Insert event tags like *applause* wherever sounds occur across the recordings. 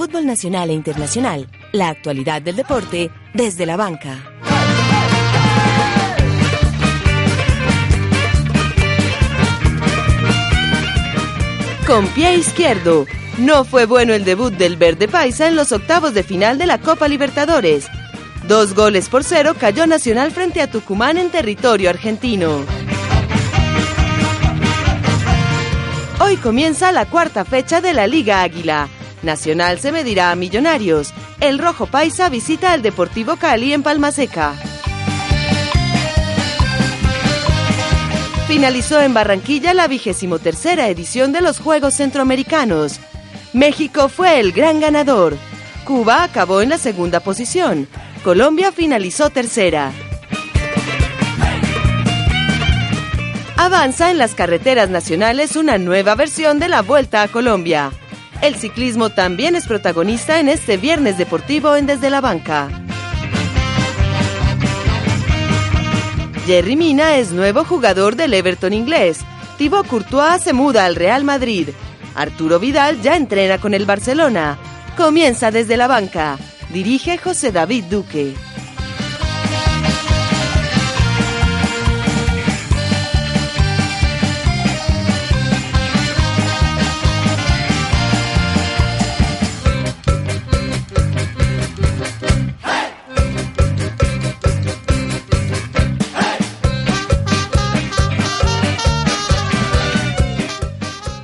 fútbol nacional e internacional, la actualidad del deporte desde la banca. Con pie izquierdo, no fue bueno el debut del Verde Paisa en los octavos de final de la Copa Libertadores. Dos goles por cero cayó Nacional frente a Tucumán en territorio argentino. Hoy comienza la cuarta fecha de la Liga Águila. Nacional se medirá a Millonarios. El Rojo Paisa visita al Deportivo Cali en Palmaseca. Finalizó en Barranquilla la vigésimo tercera edición de los Juegos Centroamericanos. México fue el gran ganador. Cuba acabó en la segunda posición. Colombia finalizó tercera. Avanza en las carreteras nacionales una nueva versión de la Vuelta a Colombia. El ciclismo también es protagonista en este viernes deportivo en Desde la Banca. Jerry Mina es nuevo jugador del Everton inglés. Thibaut Courtois se muda al Real Madrid. Arturo Vidal ya entrena con el Barcelona. Comienza desde la banca. Dirige José David Duque.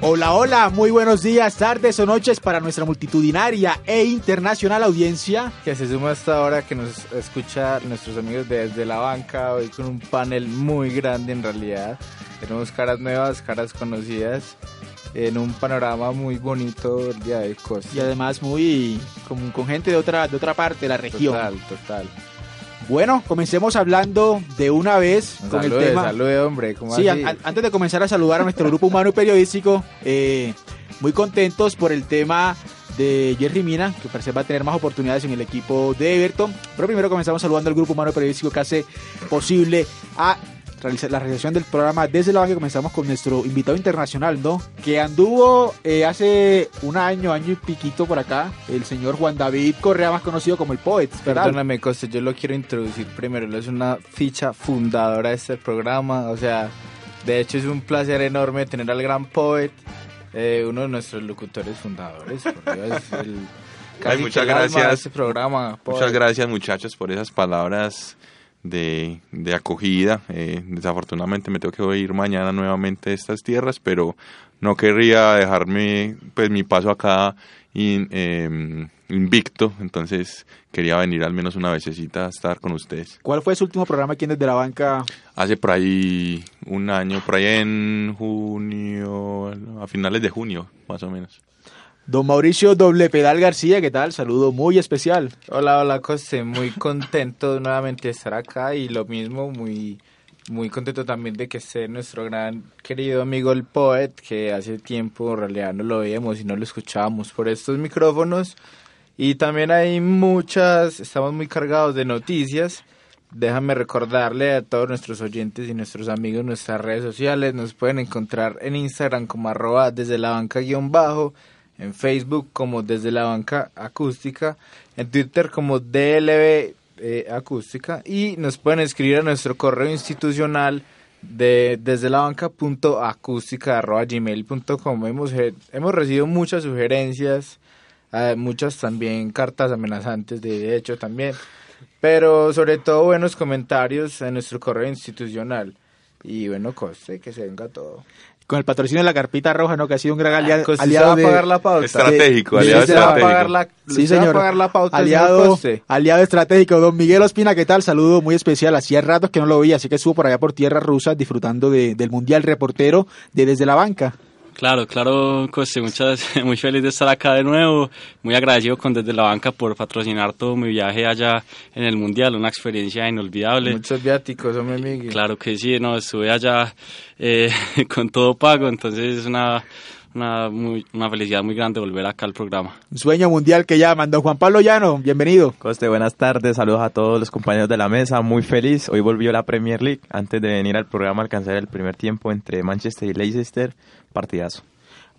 Hola, hola, muy buenos días, tardes o noches para nuestra multitudinaria e internacional audiencia. Que se suma hasta ahora que nos escucha nuestros amigos desde la banca, hoy con un panel muy grande en realidad. Tenemos caras nuevas, caras conocidas, en un panorama muy bonito el día de Costa. Y además muy con, con gente de otra, de otra parte de la región. Total, total. Bueno, comencemos hablando de una vez con salude, el tema. Salude, hombre. ¿cómo Sí, así? an- an- antes de comenzar a saludar a nuestro grupo humano y periodístico, eh, muy contentos por el tema de Jerry Mina, que parece va a tener más oportunidades en el equipo de Everton. Pero primero comenzamos saludando al grupo humano y periodístico que hace posible a la realización del programa desde la banca. Comenzamos con nuestro invitado internacional, ¿no? Que anduvo eh, hace un año, año y piquito por acá, el señor Juan David Correa, más conocido como el Poet. ¿verdad? Perdóname, Costa, yo lo quiero introducir primero. Él es una ficha fundadora de este programa. O sea, de hecho es un placer enorme tener al gran poet, eh, uno de nuestros locutores fundadores. por Dios, el, *laughs* casi muchas gracias. este programa. Muchas gracias muchachos por esas palabras de, de acogida. Eh, desafortunadamente me tengo que ir mañana nuevamente de estas tierras, pero no querría dejarme pues mi paso acá in- eh, invicto, entonces quería venir al menos una vecesita a estar con ustedes. ¿Cuál fue su último programa aquí en Desde la Banca? Hace por ahí un año, por ahí en junio, a finales de junio más o menos. Don Mauricio Doble Pedal García, ¿qué tal? Saludo muy especial. Hola, hola, Coste. Muy contento *laughs* nuevamente estar acá y lo mismo, muy, muy contento también de que esté nuestro gran querido amigo el Poet, que hace tiempo en realidad no lo veíamos y no lo escuchábamos por estos micrófonos. Y también hay muchas, estamos muy cargados de noticias. Déjame recordarle a todos nuestros oyentes y nuestros amigos nuestras redes sociales. Nos pueden encontrar en Instagram como arroba desde la banca guion bajo, en Facebook como desde la banca acústica, en Twitter como DLB eh, acústica y nos pueden escribir a nuestro correo institucional de desde la banca punto acústica arroba gmail punto com. Hemos, hemos recibido muchas sugerencias, eh, muchas también cartas amenazantes de hecho también, pero sobre todo buenos comentarios en nuestro correo institucional. Y bueno, coste que se venga todo. Con el patrocinio de la Carpita Roja, ¿no? Que ha sido un gran aliado ¿usted de... va a pagar la pauta. Estratégico, aliado de- ¿Usted va a estratégico. Sí, usted va a señor. pagar la pauta, señor aliado, aliado estratégico. Don Miguel Ospina, ¿qué tal? Saludo muy especial. Hacía ratos que no lo veía, así que estuvo por allá por tierras rusas disfrutando de- del Mundial Reportero de Desde la Banca. Claro, claro, Coste, muchas, *laughs* muy feliz de estar acá de nuevo, muy agradecido con Desde la Banca por patrocinar todo mi viaje allá en el Mundial, una experiencia inolvidable. Muchos viáticos, hombre Miguel. Claro que sí, no, estuve allá eh, *laughs* con todo pago, entonces es una, una, muy, una felicidad muy grande volver acá al programa. Un sueño mundial que llaman. Don Juan Pablo Llano, bienvenido. Coste, buenas tardes, saludos a todos los compañeros de la mesa, muy feliz. Hoy volvió la Premier League. Antes de venir al programa alcanzar el primer tiempo entre Manchester y Leicester, partidazo.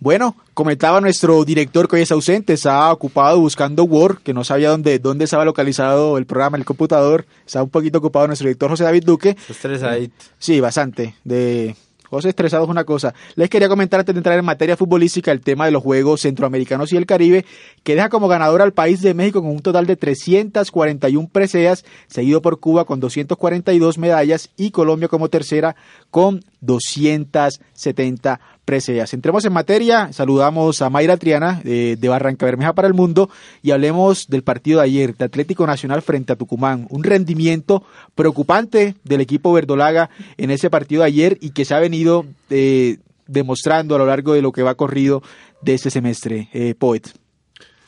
Bueno, comentaba nuestro director que hoy es ausente, estaba ocupado buscando Word, que no sabía dónde, dónde estaba localizado el programa el computador. Estaba un poquito ocupado nuestro director José David Duque. Estresadito. Sí, bastante. De José estresado es una cosa. Les quería comentar antes de entrar en materia futbolística el tema de los Juegos Centroamericanos y el Caribe, que deja como ganador al país de México con un total de 341 preseas, seguido por Cuba con 242 medallas y Colombia como tercera con 270 preseas. Entremos en materia, saludamos a Mayra Triana de Barranca Bermeja para el Mundo y hablemos del partido de ayer de Atlético Nacional frente a Tucumán. Un rendimiento preocupante del equipo verdolaga en ese partido de ayer y que se ha venido eh, demostrando a lo largo de lo que va corrido de este semestre. Eh, Poet.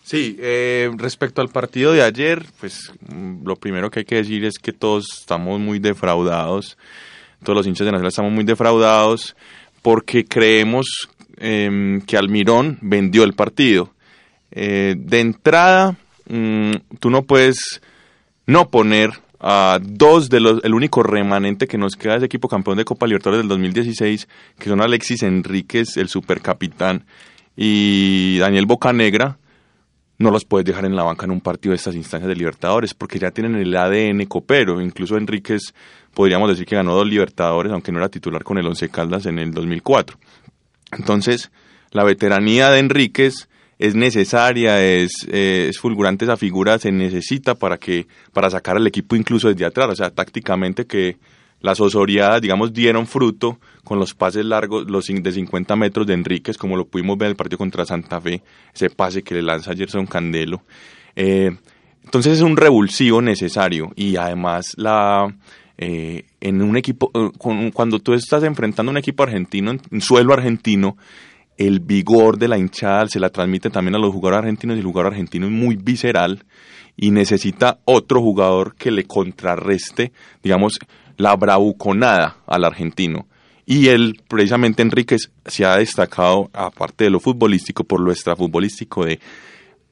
Sí, eh, respecto al partido de ayer, pues mm, lo primero que hay que decir es que todos estamos muy defraudados, todos los hinchas de Nacional estamos muy defraudados porque creemos em, que Almirón vendió el partido. Eh, de entrada, mm, tú no puedes no poner a dos de los, el único remanente que nos queda de ese equipo campeón de Copa Libertadores del 2016, que son Alexis Enríquez, el supercapitán, y Daniel Bocanegra, no los puedes dejar en la banca en un partido de estas instancias de Libertadores, porque ya tienen el ADN copero. Incluso Enríquez podríamos decir que ganó dos Libertadores, aunque no era titular con el Once Caldas en el 2004. Entonces, la veteranía de Enríquez es necesaria, es, eh, es fulgurante esa figura, se necesita para que para sacar al equipo incluso desde atrás, o sea, tácticamente que las osoriadas, digamos, dieron fruto con los pases largos, los de 50 metros de Enríquez, como lo pudimos ver en el partido contra Santa Fe, ese pase que le lanza Gerson Candelo. Eh, entonces es un revulsivo necesario y además la eh, en un equipo, eh, cuando tú estás enfrentando un equipo argentino, en suelo argentino, el vigor de la hinchada se la transmite también a los jugadores argentinos y el jugador argentino es muy visceral y necesita otro jugador que le contrarreste, digamos, la bravuconada al argentino. Y él, precisamente Enríquez, se ha destacado, aparte de lo futbolístico, por lo extrafutbolístico de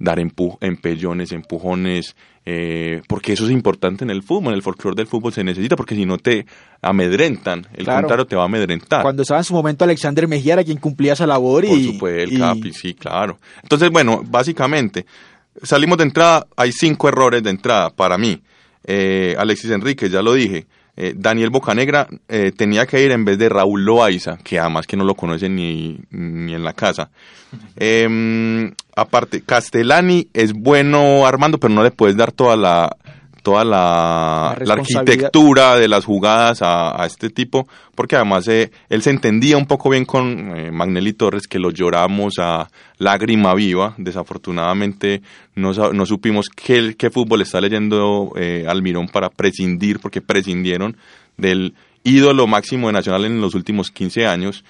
dar empu empellones, empujones, eh, porque eso es importante en el fútbol, en el folclore del fútbol se necesita, porque si no te amedrentan, el Claro. contrario te va a amedrentar. Cuando estaba en su momento Alexander Mejía era quien cumplía esa labor y... Por supuesto, el y- Capi, sí, claro. Entonces, bueno, básicamente, salimos de entrada, hay cinco errores de entrada para mí. Eh, Alexis Enríquez, ya lo dije. Eh, Daniel Bocanegra eh, tenía que ir en vez de Raúl Loaiza, que además que no lo conocen ni, ni en la casa. *laughs* Eh, aparte, Castellani es bueno armando, pero no le puedes dar toda la toda la, La la responsabilidad. arquitectura de las jugadas a, a este tipo, porque además eh, él se entendía un poco bien con eh, Magnelli Torres, que lo lloramos a lágrima viva. Desafortunadamente no, no supimos qué, qué fútbol está leyendo eh, Almirón para prescindir, porque prescindieron del ídolo máximo de Nacional en los últimos 15 años.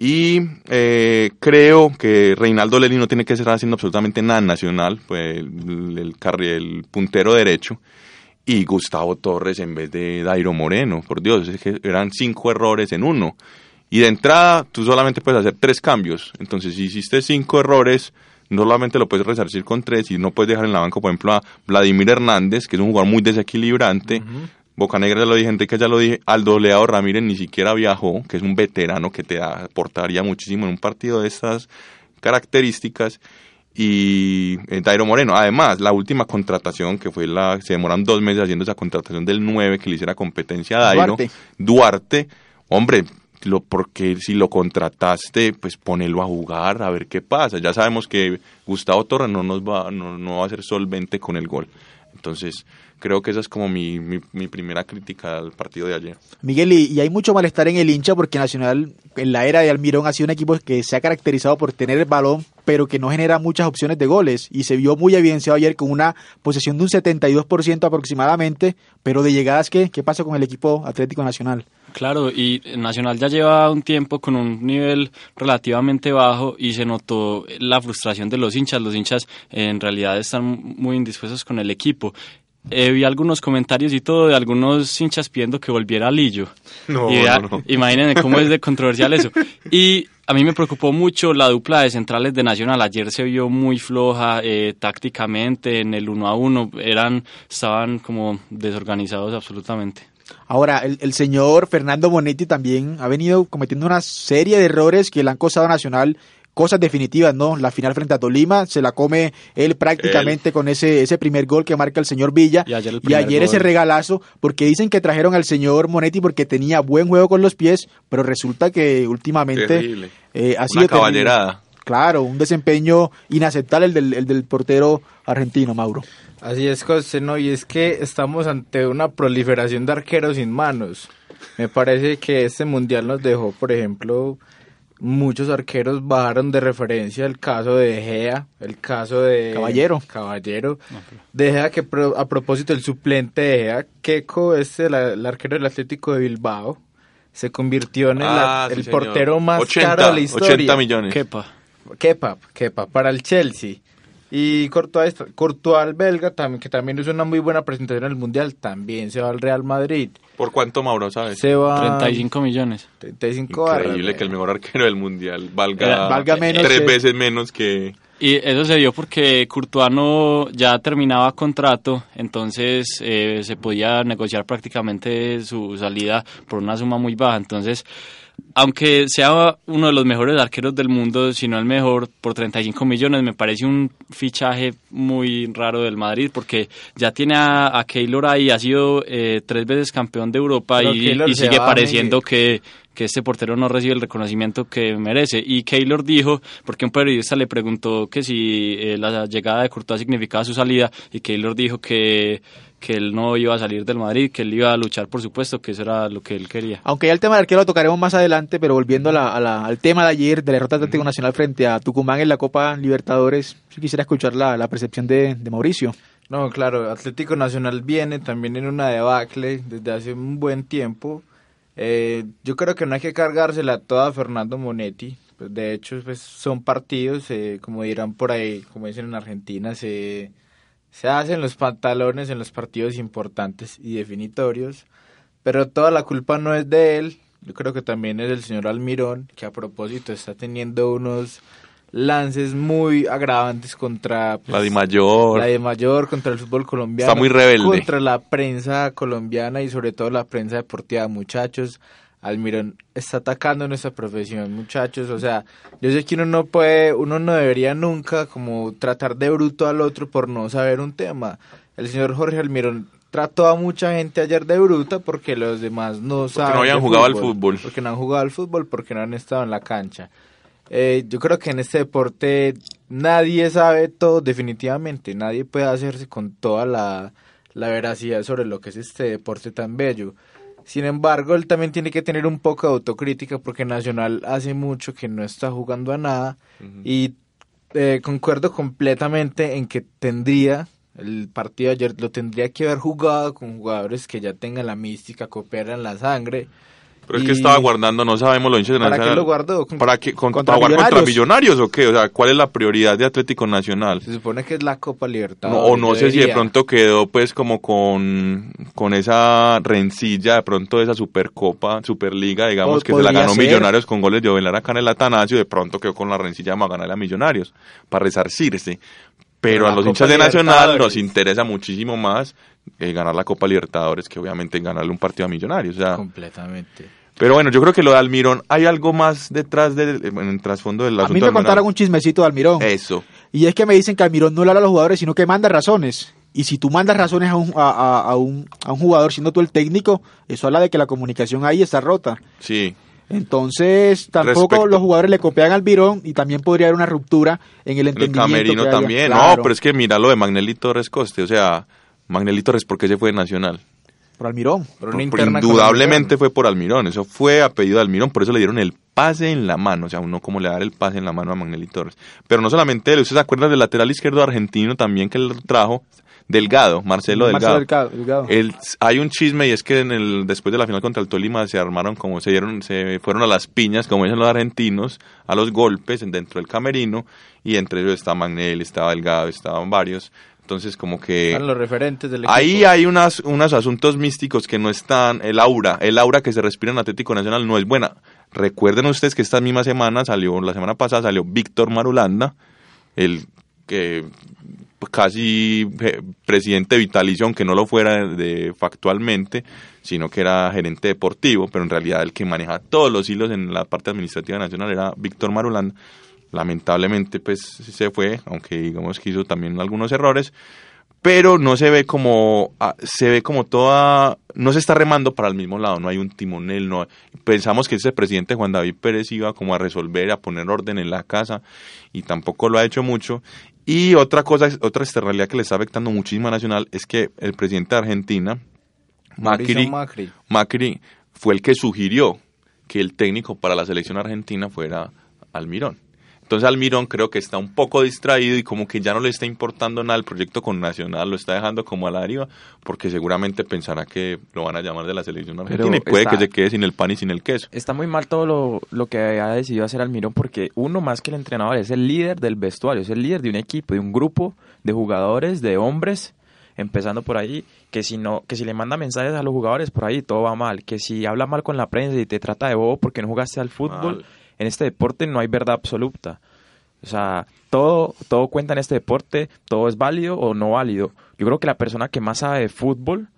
Y eh, creo que Reinaldo Leli no tiene que estar haciendo absolutamente nada nacional, pues el, el, carri- el puntero derecho. Y Gustavo Torres en vez de Dairo Moreno, por Dios, es que eran cinco errores en uno. Y de entrada, tú solamente puedes hacer tres cambios. Entonces, si hiciste cinco errores, no solamente lo puedes resarcir con tres y no puedes dejar en la banca, por ejemplo, a Vladimir Hernández, que es un jugador muy desequilibrante. Bocanegra ya lo dije, Enrique ya lo dije, Aldo Leao Ramírez ni siquiera viajó, que es un veterano que te aportaría muchísimo en un partido de estas características. Y eh, Dairo Moreno, además, la última contratación que fue la, se demoran dos meses haciendo esa contratación del 9 que le hiciera competencia a Dairo. Duarte. Duarte, hombre, lo, porque si lo contrataste, pues ponelo a jugar, a ver qué pasa. Ya sabemos que Gustavo Torres no nos va, no, no va a ser solvente con el gol. Entonces, creo que esa es como mi, mi, mi primera crítica al partido de ayer. Miguel, y, y hay mucho malestar en el hincha porque Nacional, en la era de Almirón, ha sido un equipo que se ha caracterizado por tener el balón, pero que no genera muchas opciones de goles. Y se vio muy evidenciado ayer con una posesión de un 72% aproximadamente, pero de llegadas, ¿qué? ¿Qué pasa con el equipo Atlético Nacional? Claro, y Nacional ya lleva un tiempo con un nivel relativamente bajo y se notó la frustración de los hinchas. Los hinchas en realidad están muy indispuestos con el equipo. Eh, vi algunos comentarios y todo de algunos hinchas pidiendo que volviera Lillo. No, y no, no. Imagínense cómo es de *laughs* controversial eso. Y a mí me preocupó mucho la dupla de centrales de Nacional. Ayer se vio muy floja eh, tácticamente en el uno a uno. Eran, estaban como desorganizados absolutamente. Ahora, el, el señor Fernando Bonetti también ha venido cometiendo una serie de errores que le han costado a Nacional cosas definitivas, ¿no? La final frente a Tolima se la come él prácticamente con ese, ese primer gol que marca el señor Villa. Y ayer el y primer ayer ese regalazo, porque dicen que trajeron al señor Monetti porque tenía buen juego con los pies, pero resulta que últimamente eh, ha Una sido terrible. caballerada. Claro, un desempeño inaceptable el del, el del portero argentino, Mauro. Así es, José, no, y es que estamos ante una proliferación de arqueros sin manos. Me parece que este mundial nos dejó, por ejemplo, muchos arqueros bajaron de referencia el caso de Gea, el caso de Caballero. Caballero. De Gea que pro- a propósito el suplente de Gea, Keco, este el, el arquero del Atlético de Bilbao, se convirtió en el, Ah, el sí, señor. portero más 80, caro de la historia. 80 millones. Kepa. Kepa, Kepa, para el Chelsea. Y Courtois, Courtois el belga, también, que también hizo una muy buena presentación en el Mundial, también se va al Real Madrid. ¿Por cuánto, Mauro, sabes? Se va 35 millones. 35 barras, Increíble que el mejor arquero del mundial valga, Era- valga menos tres que- veces menos que... Y eso se dio porque Courtois no ya terminaba contrato, entonces eh, se podía negociar prácticamente su salida por una suma muy baja. Entonces, aunque sea uno de los mejores arqueros del mundo, si no el mejor, por 35 millones, me parece un fichaje muy raro del Madrid porque ya tiene a, a Keylor ahí, ha sido eh, tres veces campeón de Europa Pero y, sigue pareciendo que, que este portero no recibe el reconocimiento que merece. Y Keylor dijo, porque un periodista le preguntó que si eh, la llegada de Courtois significaba su salida, y Keylor dijo que, que él no iba a salir del Madrid, que él iba a luchar por supuesto, que eso era lo que él quería. Aunque ya el tema del arquero lo tocaremos más adelante, pero volviendo a la- a la- al tema de ayer, de la derrota Atlético Nacional frente a Tucumán en la Copa Libertadores, sí quisiera escuchar la, la percepción de, de Mauricio. No, claro, Atlético Nacional viene también en una debacle desde hace un buen tiempo. Eh, yo creo que no hay que cargársela toda a Fernando Monetti. Pues, de hecho, pues, son partidos, eh, como dirán por ahí, como dicen en Argentina, se, se hacen los pantalones en los partidos importantes y definitorios. Pero toda la culpa no es de él. Yo creo que también es del señor Almirón, que a propósito está teniendo unos lances muy agravantes contra pues, La Di Mayor. la de mayor contra el fútbol colombiano. Está muy rebelde. Contra la prensa colombiana y sobre todo la prensa deportiva, muchachos. Almirón está atacando nuestra profesión, muchachos. O sea, yo sé que uno no puede, uno no debería nunca como tratar de bruto al otro por no saber un tema. El señor Jorge Almirón trató a mucha gente ayer de bruta porque los demás no saben. no habían jugado al fútbol. Porque no han jugado al fútbol, porque no han estado en la cancha. Eh, yo creo que en este deporte nadie sabe todo definitivamente, nadie puede hacerse con toda la, la veracidad sobre lo que es este deporte tan bello. Sin embargo, él también tiene que tener un poco de autocrítica porque Nacional hace mucho que no está jugando a nada y eh, concuerdo completamente en que tendría el partido de ayer lo tendría que haber jugado con jugadores que ya tengan la mística, cooperan la sangre. Pero es que estaba guardando, no sabemos los hinchas de ¿Para qué Nacional. lo guardó? ¿Para? Con- Contra ¿Para jugar contra Millonarios. millonarios o qué? O sea, ¿cuál es la prioridad de Atlético Nacional? Se supone que es la Copa No, Libertadores. o no sé si de pronto quedó pues como con, con esa rencilla de pronto de esa supercopa, superliga, digamos que se la ganó ser. Millonarios con goles de Ovelar acá en el Atanasio, de pronto quedó con la rencilla de ganar a Millonarios para resarcirse. Pero a los Copa hinchas de Nacional nos interesa muchísimo más eh, ganar la Copa Libertadores que obviamente ganarle un partido a Millonarios. O sea, Completamente. Pero bueno, yo creo que lo de Almirón, hay algo más detrás del en el trasfondo del A mí me contaron un chismecito de Almirón. Eso. Y es que me dicen que Almirón no le habla a los jugadores, sino que manda razones. Y si tú mandas razones a un, a, a- a un, a un jugador siendo tú el técnico, eso habla de que la comunicación ahí está rota. Sí. Entonces, tampoco Respecto- los jugadores le copian al Almirón y también podría haber una ruptura en el El entendimiento. camerino que haya. también. Claro, No, pero es que mira lo de Magnelli Torres Coste. O sea, Magnelli Torres, ¿por qué se fue de Nacional? Por Almirón. Por Por- una por- interna indudablemente fue por Almirón. Eso fue a pedido de Almirón. Por eso le dieron el pase en la mano. O sea, uno como le dar el pase en la mano a Magnelli Torres. Pero no solamente él. ¿Usted se acuerda del lateral izquierdo argentino también que él trajo? Delgado, Marcelo Delgado. Marcelo Delgado, Delgado. El- hay un chisme y es que en el después de la final contra el Tolima se armaron como se dieron se fueron a las piñas como dicen los argentinos a los golpes dentro del camerino y entre ellos estaba Magnelli estaba Delgado estaban varios entonces como que Eran los referentes del equipo. ahí hay unas unos asuntos místicos que no están el aura el aura que se respira en Atlético Nacional no es buena recuerden ustedes que esta misma semana salió la semana pasada salió Víctor Marulanda el que casi eh, presidente vitalicio, aunque no lo fuera de, factualmente, sino que era gerente deportivo, pero en realidad el que maneja todos los hilos en la parte administrativa nacional era Víctor Marulanda. Lamentablemente pues se fue, aunque digamos que hizo también algunos errores, pero no se ve como ah, se ve como toda no se está remando para el mismo lado no hay un timonel no pensamos que ese presidente Juan David Pérez iba como a resolver a poner orden en la casa y tampoco lo ha hecho mucho y otra cosa otra externalidad que le está afectando muchísimo a Nacional es que el presidente de Argentina Macri, Macri. Macri fue el que sugirió que el técnico para la selección argentina fuera Almirón entonces Almirón creo que está un poco distraído y como que ya no le está importando nada el proyecto con Nacional, lo está dejando como a la deriva, porque seguramente pensará que lo van a llamar de la selección argentina y puede que se quede sin el pan y sin el queso. Está muy mal todo lo, lo que ha decidido hacer Almirón porque uno más que el entrenador es el líder del vestuario, es el líder de un equipo, de un grupo de jugadores, de hombres, empezando por ahí, que si no, que si le manda mensajes a los jugadores por ahí todo va mal, que si habla mal con la prensa y te trata de bobo porque no jugaste al fútbol, Mal. En este deporte no hay verdad absoluta. O sea, todo, todo cuenta en este deporte, todo es válido o no válido. Yo creo que la persona que más sabe de fútbol,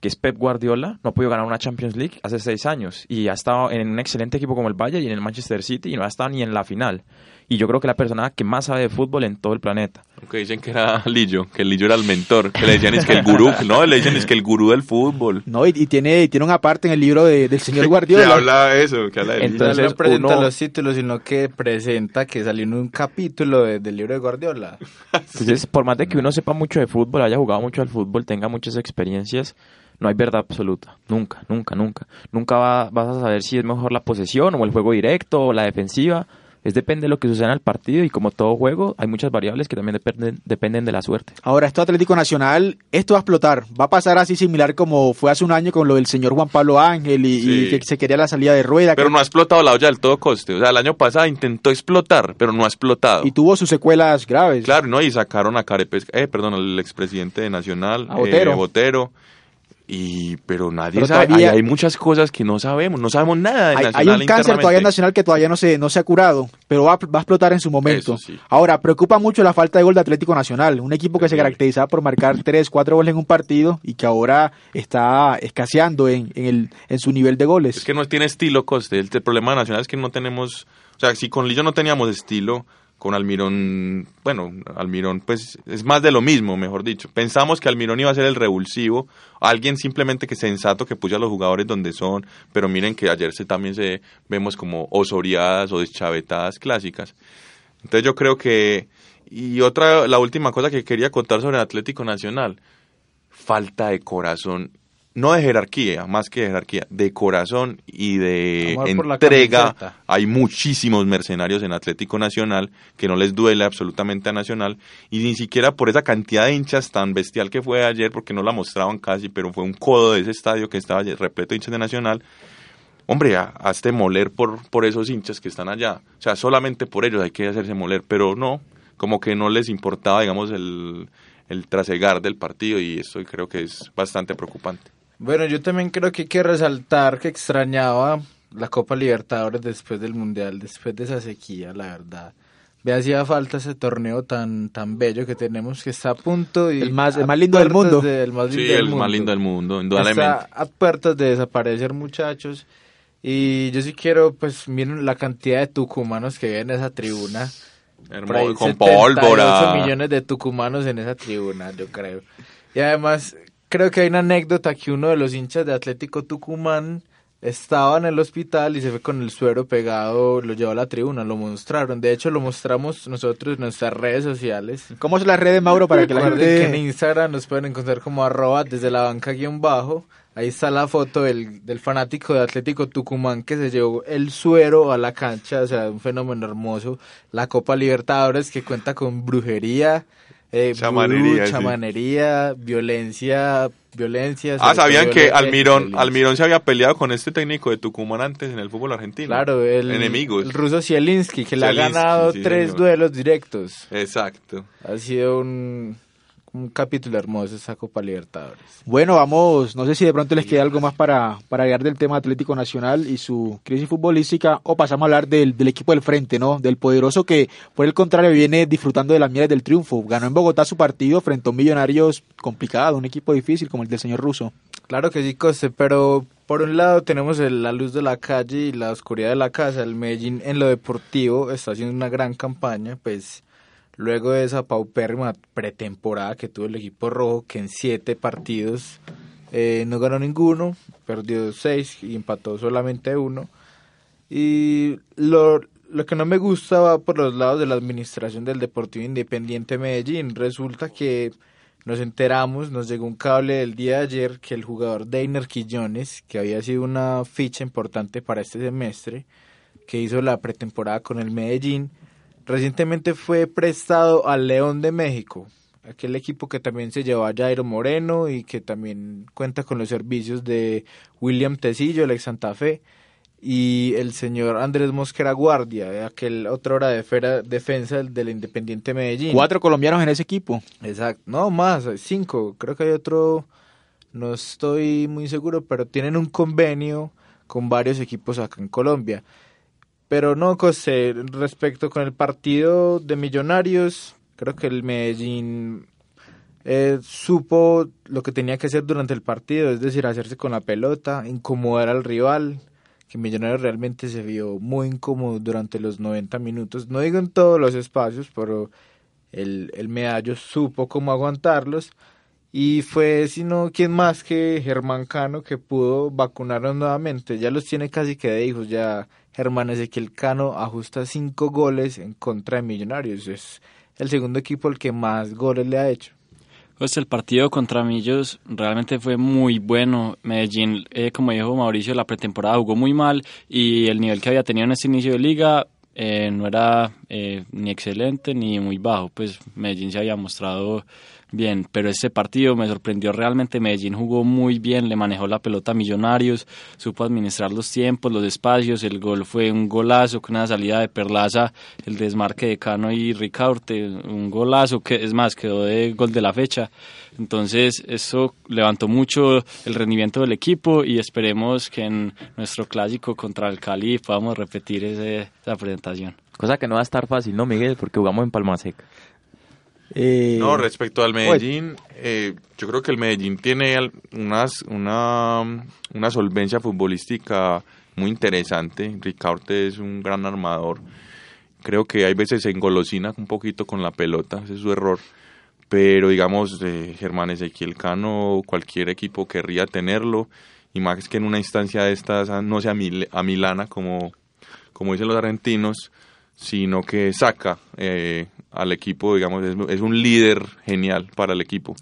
que es Pep Guardiola, no ha podido ganar una Champions League hace seis años y ha estado en un excelente equipo como el Bayern y en el Manchester City y no ha estado ni en la final. Y yo creo que la persona que más sabe de fútbol en todo el planeta. Aunque dicen que era *laughs* Lillo, que Lillo era el mentor, que le decían es que el gurú, *laughs* no, le dicen es que el gurú del fútbol. No, y, y tiene, y tiene una parte en el libro de- del señor *laughs* Que Guardiola. habla eso, que habla de Lillo. Entonces, no presenta uno- los títulos, sino que presenta que salió en un capítulo de- del libro de Guardiola. Entonces, por más de que uno sepa mucho de fútbol, haya jugado mucho al fútbol, tenga muchas experiencias, no hay verdad absoluta. Nunca, nunca, nunca. Nunca va- vas a saber si es mejor la posesión o el juego directo o la defensiva. Es depende de lo que suceda en el partido y como todo juego, hay muchas variables que también dependen, dependen de la suerte. Ahora, esto Atlético Nacional, esto va a explotar. Va a pasar así similar como fue hace un año con lo del señor Juan Pablo Ángel y, Sí. y que se quería la salida de rueda. Pero que- no ha explotado la olla del todo coste. O sea, el año pasado intentó explotar, pero no ha explotado. y tuvo sus secuelas graves. Claro, ¿no? Y sacaron a Carepes, eh, perdón, al expresidente de Nacional, A Botero. eh, Botero. Y, pero nadie Pero sabe, todavía- hay, hay muchas cosas que no sabemos, no sabemos nada de Hay, Nacional hay un cáncer todavía nacional que todavía no se, no se ha curado, pero va, a- va a explotar en su momento. Sí. Ahora, preocupa mucho la falta de gol de Atlético Nacional, un equipo que se caracterizaba por marcar 3, 4 goles en un partido y que ahora está escaseando en, en, el, en su nivel de goles. Es que no tiene estilo Coste. El, el problema de Nacional es que no tenemos. O sea, si con Lillo no teníamos estilo, con Almirón. Bueno, Almirón, pues es más de lo mismo, mejor dicho. Pensamos que Almirón iba a ser el revulsivo. Alguien simplemente que sensato que puso a los jugadores donde son. Pero miren que ayer se, también se vemos como osoriadas o deschavetadas clásicas. Entonces yo creo que. Y otra, la última cosa que quería contar sobre el Atlético Nacional. Falta de corazón. No de jerarquía, más que de jerarquía, de corazón y de entrega. Hay muchísimos mercenarios en Atlético Nacional que no les duele absolutamente a Nacional y ni siquiera por esa cantidad de hinchas tan bestial que fue ayer, porque no la mostraban casi, pero fue un codo de ese estadio que estaba repleto de hinchas de Nacional. Hombre, ha- hazte moler por, por esos hinchas que están allá. O sea, solamente por ellos hay que hacerse moler, pero no, como que no les importaba, digamos, el, el trasegar del partido y eso creo que es bastante preocupante. Bueno, yo también creo que hay que resaltar que extrañaba la Copa Libertadores después del Mundial, después de esa sequía, la verdad. Me hacía falta ese torneo tan tan bello que tenemos, que está a punto y El más- el más lindo del mundo. de- el más lindo Sí, del el mundo. más lindo del mundo, indudablemente. Está a puertas de desaparecer, muchachos. Y yo sí quiero, pues, miren la cantidad de tucumanos que hay en esa tribuna. Por ahí Hermoso, con 78 pólvora. millones de tucumanos en esa tribuna, yo creo. Y además, creo que hay una anécdota que uno de los hinchas de Atlético Tucumán estaba en el hospital y se fue con el suero pegado, lo llevó a la tribuna, lo mostraron. De hecho, lo mostramos nosotros en nuestras redes sociales. ¿Cómo son las redes, Mauro, para que la Recuerden que en gente... Instagram nos pueden encontrar como arroba desde la banca guion bajo. Ahí está la foto del, del fanático de Atlético Tucumán que se llevó el suero a la cancha, o sea, un fenómeno hermoso. La Copa Libertadores que cuenta con brujería, eh, Chamanería, sí. violencia, violencia. Ah, ¿sabían que Almirón. Almirón se había peleado con este técnico de Tucumán antes en el fútbol argentino? Claro, el, Enemigos. el ruso Zielinski, que le ha ganado sí, tres señor. duelos directos. Exacto. Ha sido un, un capítulo hermoso esa Copa Libertadores. Bueno, vamos, no sé si de pronto les queda algo más para, para agregar del tema Atlético Nacional y su crisis futbolística o pasamos a hablar del, del equipo del frente, ¿no? Del poderoso que, por el contrario, viene disfrutando de las mieles del triunfo. Ganó en Bogotá su partido frente a un Millonarios complicado, un equipo difícil como el del señor Russo. Claro que sí, Coste, pero Por un lado tenemos la luz de la calle y la oscuridad de la casa. El Medellín en lo deportivo está haciendo una gran campaña, pues luego de esa paupérrima pretemporada que tuvo el equipo rojo, que en siete partidos eh, no ganó ninguno, perdió seis y empató solamente uno. Y lo, lo que no me gusta va por los lados de la administración del Deportivo Independiente Medellín. Resulta que nos enteramos, nos llegó un cable del día de ayer que el jugador Deiner Quillones, que había sido una ficha importante para este semestre, que hizo la pretemporada con el Medellín, recientemente fue prestado al León de México, aquel equipo que también se llevó a Jairo Moreno y que también cuenta con los servicios de William Tecillo, el ex Santa Fe, y el señor Andrés Mosquera Guardia, aquel otra hora de fera- defensa del, Independiente Medellín. Cuatro colombianos en ese equipo. Exacto, no más, cinco, creo que hay otro, no estoy muy seguro, pero tienen un convenio con varios equipos acá en Colombia. Pero no, José, respecto con el partido de Millonarios, creo que el Medellín eh, supo lo que tenía que hacer durante el partido, es decir, hacerse con la pelota, incomodar al rival, que Millonarios realmente se vio muy incómodo durante los 90 minutos, no digo en todos los espacios, pero el, el medallo supo cómo aguantarlos. Y fue sino quién más que Germán Cano que pudo vacunarlos nuevamente, ya los tiene casi que de hijos, ya Germán Ezequiel Cano ajusta cinco goles en contra de Millonarios, es el segundo equipo el que más goles le ha hecho. Pues el partido contra Millos realmente fue muy bueno. Medellín, eh, como dijo Mauricio, la pretemporada jugó muy mal y el nivel que había tenido en este inicio de liga eh, no era eh, ni excelente ni muy bajo. Pues Medellín se había mostrado bien, pero este partido me sorprendió realmente. Medellín jugó muy bien, le manejó la pelota a Millonarios, supo administrar los tiempos, los espacios. El gol fue un golazo con una salida de Perlaza, el desmarque de Cano y Ricaurte, un golazo que es más quedó de gol de la fecha. Entonces eso levantó mucho el rendimiento del equipo y esperemos que en nuestro clásico contra el Cali podamos repetir ese- esa presentación. Cosa que no va a estar fácil, ¿no, Miguel? Porque jugamos en Palma Seca. Eh, No, respecto al Medellín, eh, yo creo que el Medellín tiene unas, una, una solvencia futbolística muy interesante. Ricaurte es un gran armador. Creo que hay veces se engolosina un poquito con la pelota, ese es su error. Pero digamos, eh, Germán Ezequiel Cano, cualquier equipo querría tenerlo. Y más que en una instancia de estas, ah, no sea mil- a Milana, como, como dicen los argentinos, sino que saca eh, al equipo, digamos, es, es un líder genial para el equipo.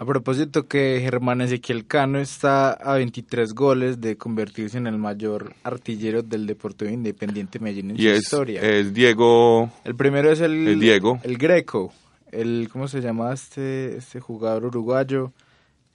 A propósito que Germán Ezequiel Cano está a 23 goles de convertirse en el mayor artillero del Deportivo Independiente Medellín en Y su es, historia. es Diego, El primero es el, El Diego. El Greco. El, ¿Cómo se llama este, este jugador uruguayo?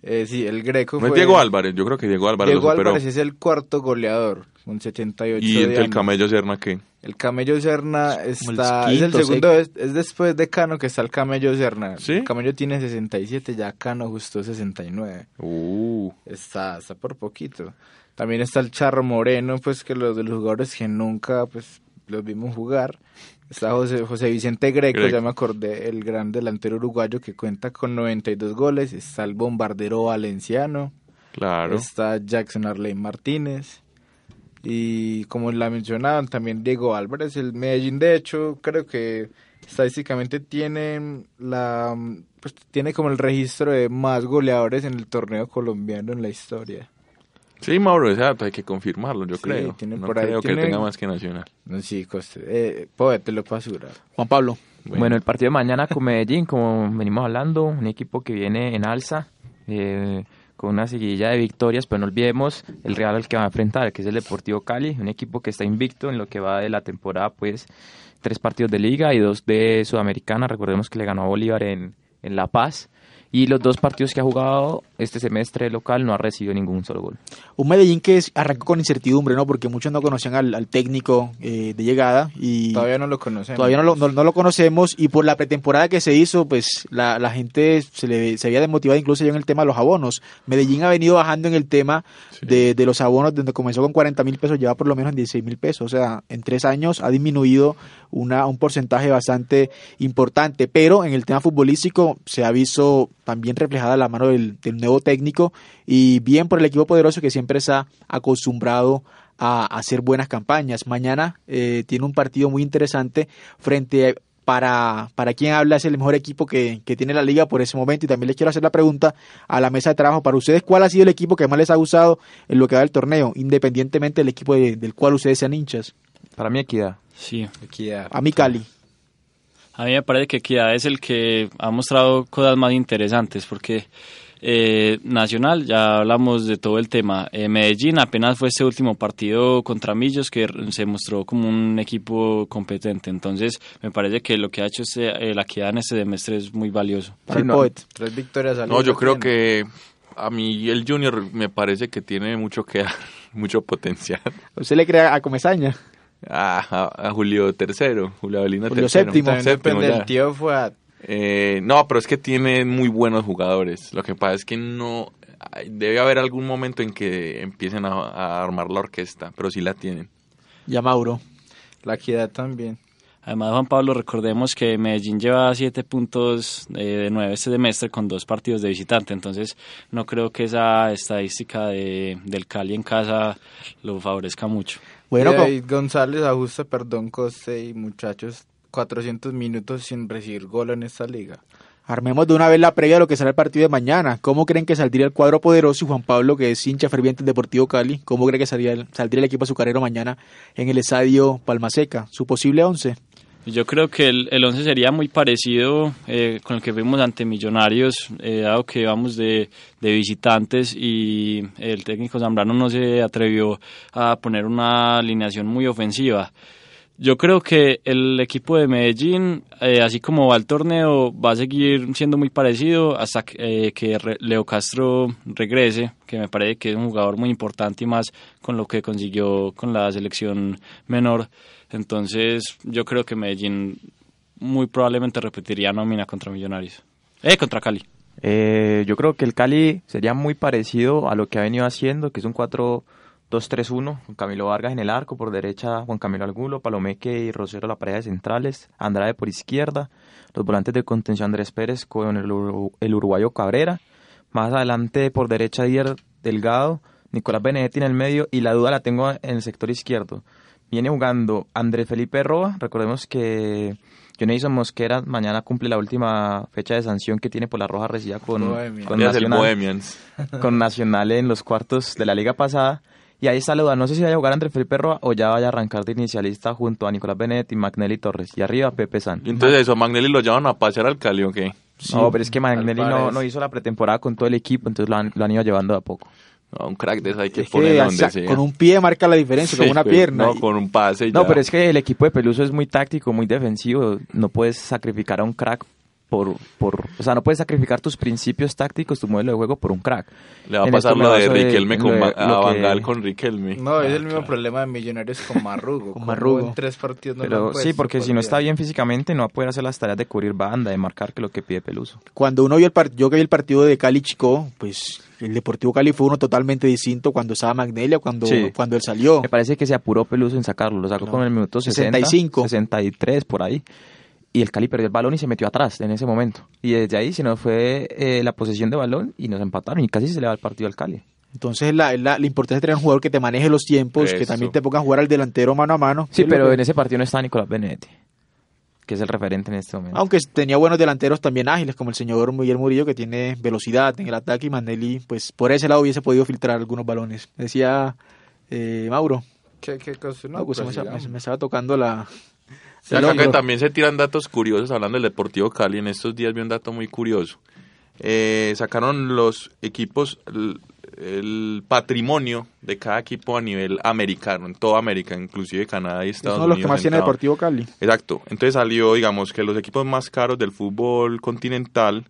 Eh, sí, el Greco. no es fue- Diego Álvarez, yo creo que Diego Álvarez Diego lo superó. Álvarez es el cuarto goleador, con 78 y de el, años. Camello Serna, ¿qué? El Camello Serna está, el es el segundo, es, es después de Cano que está el Camello Serna. ¿Sí? El Camello tiene 67, ya Cano justo 69. Uh, Está, está por poquito. También está el Charro Moreno, pues que los de los jugadores que nunca pues los vimos jugar. Está José, José Vicente Greco, Greco. ya me acordé, el gran delantero uruguayo que cuenta con 92 goles. Está el bombardero valenciano. claro. Está Jackson Arley Martínez. Y como la mencionaban, también Diego Álvarez. El Medellín, de hecho, creo que estadísticamente tiene la pues tiene como el registro de más goleadores en el torneo colombiano en la historia. Sí, Mauro, dato hay que confirmarlo, yo Sí, creo. tiene no por ahí- creo que tiene- tenga más que Nacional. No, sí, coste. Eh, Poeta, lo puedo asegurar. Juan Pablo. Bueno. el partido de mañana con Medellín, como venimos hablando, un equipo que viene en alza, eh, con una seguidilla de victorias, pero no olvidemos el Real al que va a enfrentar, que es el Deportivo Cali, un equipo que está invicto en lo que va de la temporada, pues tres partidos de liga y dos de Sudamericana, recordemos que le ganó a Bolívar en, en La Paz, y los dos partidos que ha jugado este semestre local no ha recibido ningún solo gol. Un Medellín que es- arrancó con incertidumbre, ¿no? Porque muchos no conocían al, al técnico eh, de llegada y Todavía no lo conocemos. todavía no lo, no- no lo conocemos y por la pretemporada que se hizo, pues la, la gente se, le, se había desmotivado incluso ya en el tema de los abonos. Medellín ha venido bajando en el tema Sí. de, de los abonos, donde comenzó con 40 mil pesos, lleva por lo menos en 16 mil pesos. O sea, en tres años ha disminuido una, un porcentaje bastante importante, pero en el tema futbolístico se ha visto también reflejada la mano del, del nuevo técnico y bien por el equipo poderoso que siempre está acostumbrado a hacer buenas campañas. Mañana eh, tiene un partido muy interesante frente a para, para quien habla es el mejor equipo que, que, tiene la liga por ese momento. Y también les quiero hacer la pregunta a la mesa de trabajo para ustedes, ¿cuál ha sido el equipo que más les ha gustado en lo que va del torneo, independientemente del equipo de, del cual ustedes sean hinchas? Para mí Equidad. Sí. Equidad. A mí Cali. A mí me parece que Equidad es el que ha mostrado cosas más interesantes porque eh, Nacional, ya hablamos de todo el tema. Eh, Medellín apenas fue este último partido contra Millos que se mostró como un equipo competente. Entonces, me parece que lo que ha hecho este, eh, la equidad en este semestre es muy valioso. Para el poet. Tres victorias al No, yo creo que a mí el Junior me parece que tiene mucho que dar, *laughs* mucho potencial. ¿Usted le cree a Comesaña? A, a- a Julio tercero, Julio Avelino Julio séptimo. Del tío Fuad. Eh, no, pero es que tiene muy buenos jugadores. Lo que pasa es que no debe haber algún momento en que empiecen a, a armar la orquesta, pero sí la tienen. Ya Mauro. La equidad también. Además, Juan Pablo, recordemos que Medellín lleva siete puntos eh, de nueve este semestre con dos partidos de visitante, entonces no creo que esa estadística de, del Cali en casa lo favorezca mucho. Bueno, Y David González ajusta, perdón, coste y muchachos, 400 minutos sin recibir gol en esta liga. armemos de una vez la previa de lo que será el partido de mañana. ¿Cómo creen que saldría el cuadro poderoso y Juan Pablo, que es hincha ferviente del Deportivo Cali, cómo cree que saldría el, saldría el equipo azucarero mañana en el estadio Palmaseca? ¿Su posible once? Yo creo que el, el 11 sería muy parecido eh, con el que vimos ante Millonarios, eh, dado que vamos de, de visitantes y el técnico Zambrano no se atrevió a poner una alineación muy ofensiva. Yo creo que el equipo de Medellín, eh, así como va el torneo, va a seguir siendo muy parecido hasta que, eh, que Leo Castro regrese, que me parece que es un jugador muy importante y más con lo que consiguió con la selección menor. Entonces, yo creo que Medellín muy probablemente repetiría nómina contra Millonarios. Eh, contra Cali. Eh, yo creo que el Cali sería muy parecido a lo que ha venido haciendo, que es un 4-2-3-1, con Camilo Vargas en el arco, por derecha Juan Camilo Argulo, Palomeque y Rosero la pareja de centrales, Andrade por izquierda, los volantes de contención Andrés Pérez con el, uru- el uruguayo Cabrera, más adelante por derecha Dier Delgado, Nicolás Benedetti en el medio y la duda la tengo en el sector izquierdo. Viene jugando Andrés Felipe Roa, recordemos que Jonathan Mosquera mañana cumple la última fecha de sanción que tiene por la roja recibida con, con Nacional, Bohemians. con Nacional en los cuartos de la liga pasada. Y ahí está la duda, no sé si vaya a jugar Andrés Felipe Roa o ya vaya a arrancar de inicialista junto a Nicolás Benedetti, Magnelli Torres. Y arriba Pepe San. Y entonces eso, Magnelli lo llevan a pasear al Cali, ¿o qué? no, pero es que Magnelli no, no hizo la pretemporada con todo el equipo, entonces lo han, lo han ido llevando de a poco. No, un crack de eso hay que Es ponerlo que donde o sea, sea. con un pie marca la diferencia, con una pero pierna. No, Y- con un pase No, pero es que el equipo de Peluso es muy táctico, muy defensivo. No puedes sacrificar a un crack por, por... O sea, no puedes sacrificar tus principios tácticos, tu modelo de juego por un crack. Le va a pasar lo de Riquelme con lo de- a que- con Riquelme. No, es el mismo problema de Millonarios con Marrugo. Como Marrugo. En tres partidos no Pero sí, porque por si no está bien físicamente, no va a poder hacer las tareas de cubrir banda, de marcar, que lo que pide Peluso. Cuando uno vio el partido, yo que vi el partido de Cali Chico, pues el Deportivo Cali fue uno totalmente distinto cuando estaba Magnelia, cuando, Sí. cuando él salió. Me parece que se apuró Peluso en sacarlo. Lo sacó No. con el minuto 60, 65. 63, por ahí. Y el Cali perdió el balón y se metió atrás en ese momento. Y desde ahí se nos fue eh, la posesión de balón y nos empataron y casi se le va el partido al Cali. Entonces la, la, la importancia es tener un jugador que te maneje los tiempos, que también te ponga a jugar al delantero mano a mano. Sí, pero que- en ese partido no está Nicolás Benedetti, que es el referente en este momento. Aunque tenía buenos delanteros también ágiles, como el señor Miguel Murillo, que tiene velocidad en el ataque, y Manelli, pues por ese lado hubiese podido filtrar algunos balones. Decía eh, Mauro, ¿Qué, qué cosa? No, no, pues me, me- me estaba tocando la... Acá que también se tiran datos curiosos hablando del Deportivo Cali. En estos días vi un dato muy curioso. Eh, sacaron los equipos, el, el patrimonio de cada equipo a nivel americano, en toda América, inclusive Canadá y Es Estados uno de los que Unidos. más tiene. Deportivo Cali. Exacto. Entonces salió, digamos, que los equipos más caros del fútbol continental,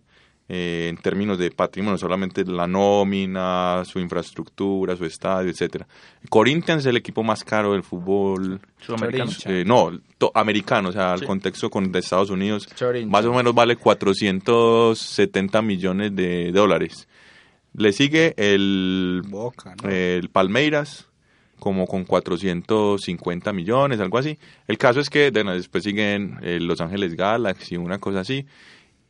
eh, en términos de patrimonio, solamente la nómina, su infraestructura, su estadio, etcétera. Corinthians es el equipo más caro del fútbol Sudamericano. eh, no, to- americano, o sea, al contexto con de Estados Unidos. Chorincha. Más o menos vale 470 millones de dólares. Le sigue el, Boca, ¿no? el Palmeiras, como con 450 millones, algo así. El caso es que después siguen eh, Los Ángeles Galaxy, una cosa así.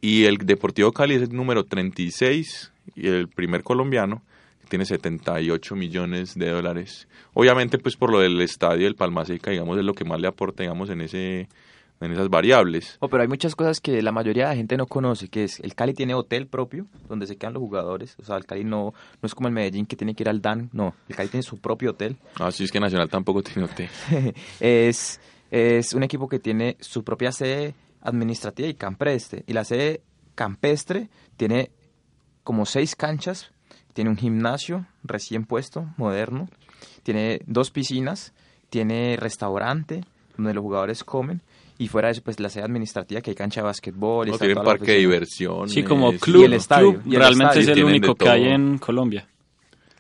Y el Deportivo Cali es el número 36 y el primer colombiano tiene 78 millones de dólares. Obviamente, pues por lo del estadio del Palma Seca, digamos, es lo que más le aporta, digamos, en ese en esas variables. Oh, pero hay muchas cosas que la mayoría de la gente no conoce, que es el Cali tiene hotel propio donde se quedan los jugadores, o sea, el Cali no, no es como el Medellín que tiene que ir al DAN, no, el Cali tiene su propio hotel. Ah, sí, es que Nacional tampoco tiene hotel. *laughs* es, es un equipo que tiene su propia sede administrativa y campestre, y la sede campestre tiene como seis canchas, tiene un gimnasio recién puesto, moderno, tiene dos piscinas, tiene restaurante donde los jugadores comen y fuera de eso pues la sede administrativa que hay cancha de básquetbol No tienen parque de diversión. Sí, como es- club, y el estadio, club, y el realmente estadio es el único que hay en Colombia.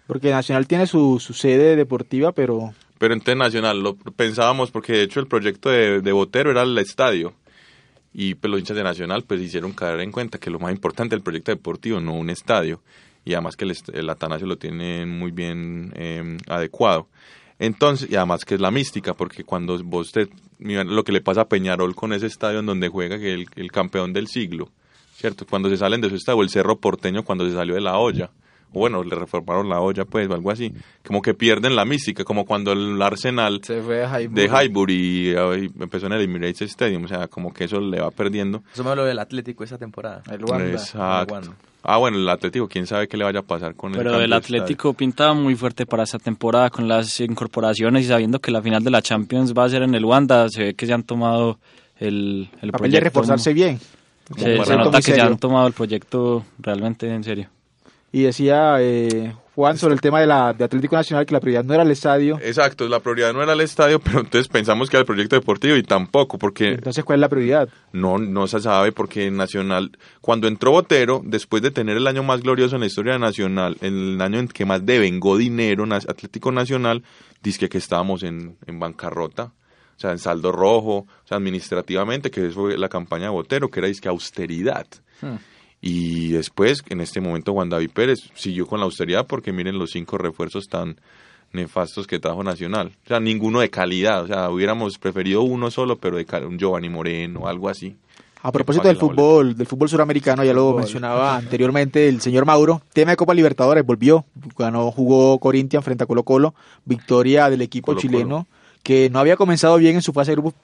Porque Nacional tiene su, su sede deportiva, pero Pero entonces Nacional lo pensábamos porque de hecho el proyecto de, de Botero era el estadio. Y pues los hinchas de Nacional pues hicieron caer en cuenta que lo más importante del proyecto deportivo, no un estadio. Y además que el, el Atanasio lo tiene muy bien eh, adecuado. Entonces, y además que es la mística, porque cuando vos te, mira lo que le pasa a Peñarol con ese estadio en donde juega que el, el campeón del siglo, ¿cierto? Cuando se salen de su estadio, el Cerro Porteño cuando se salió de la olla, bueno, le reformaron la olla, pues, o algo así, como que pierden la mística, como cuando el Arsenal Se fue de Highbury. de Highbury y, empezó en el Emirates Stadium, o sea, como que eso le va perdiendo. Eso me lo del Atlético esa temporada. El Wanda. Exacto. el. Ah, bueno, el Atlético, quién sabe qué le vaya a pasar con el Pero el de estadio. Atlético pinta muy fuerte para esta temporada con las incorporaciones y sabiendo que la final de la Champions va a ser en el Wanda, se ve que se han tomado el, el papel de proyecto. reforzarse bien. Se, se nota que se serio. han tomado el proyecto realmente en serio. Y decía eh, Juan sobre el tema de, la, de Atlético Nacional que la prioridad no era el estadio. Exacto, la prioridad no era el estadio, pero entonces pensamos que era el proyecto deportivo y tampoco, porque Entonces, ¿cuál es la prioridad? no, no se sabe, porque Nacional, cuando entró Botero, después de tener el año más glorioso en la historia de Nacional, el año en que más devengó dinero Atlético Nacional, dice que estábamos en, en bancarrota, o sea, en saldo rojo, o sea, administrativamente, que eso fue la campaña de Botero, que era disque austeridad. Y después, en este momento, Juan David Pérez siguió con la austeridad porque miren los cinco refuerzos tan nefastos que trajo Nacional. O sea, ninguno de calidad. O sea, hubiéramos preferido uno solo, pero de un Giovanni Moreno, algo así. A propósito del fútbol, del fútbol suramericano, ya lo Fútbol. mencionaba anteriormente el señor Mauro. Tema de Copa Libertadores, volvió, ganó, jugó Corinthians frente a Colo Colo, victoria del equipo chileno que no había comenzado bien en su fase de grupos,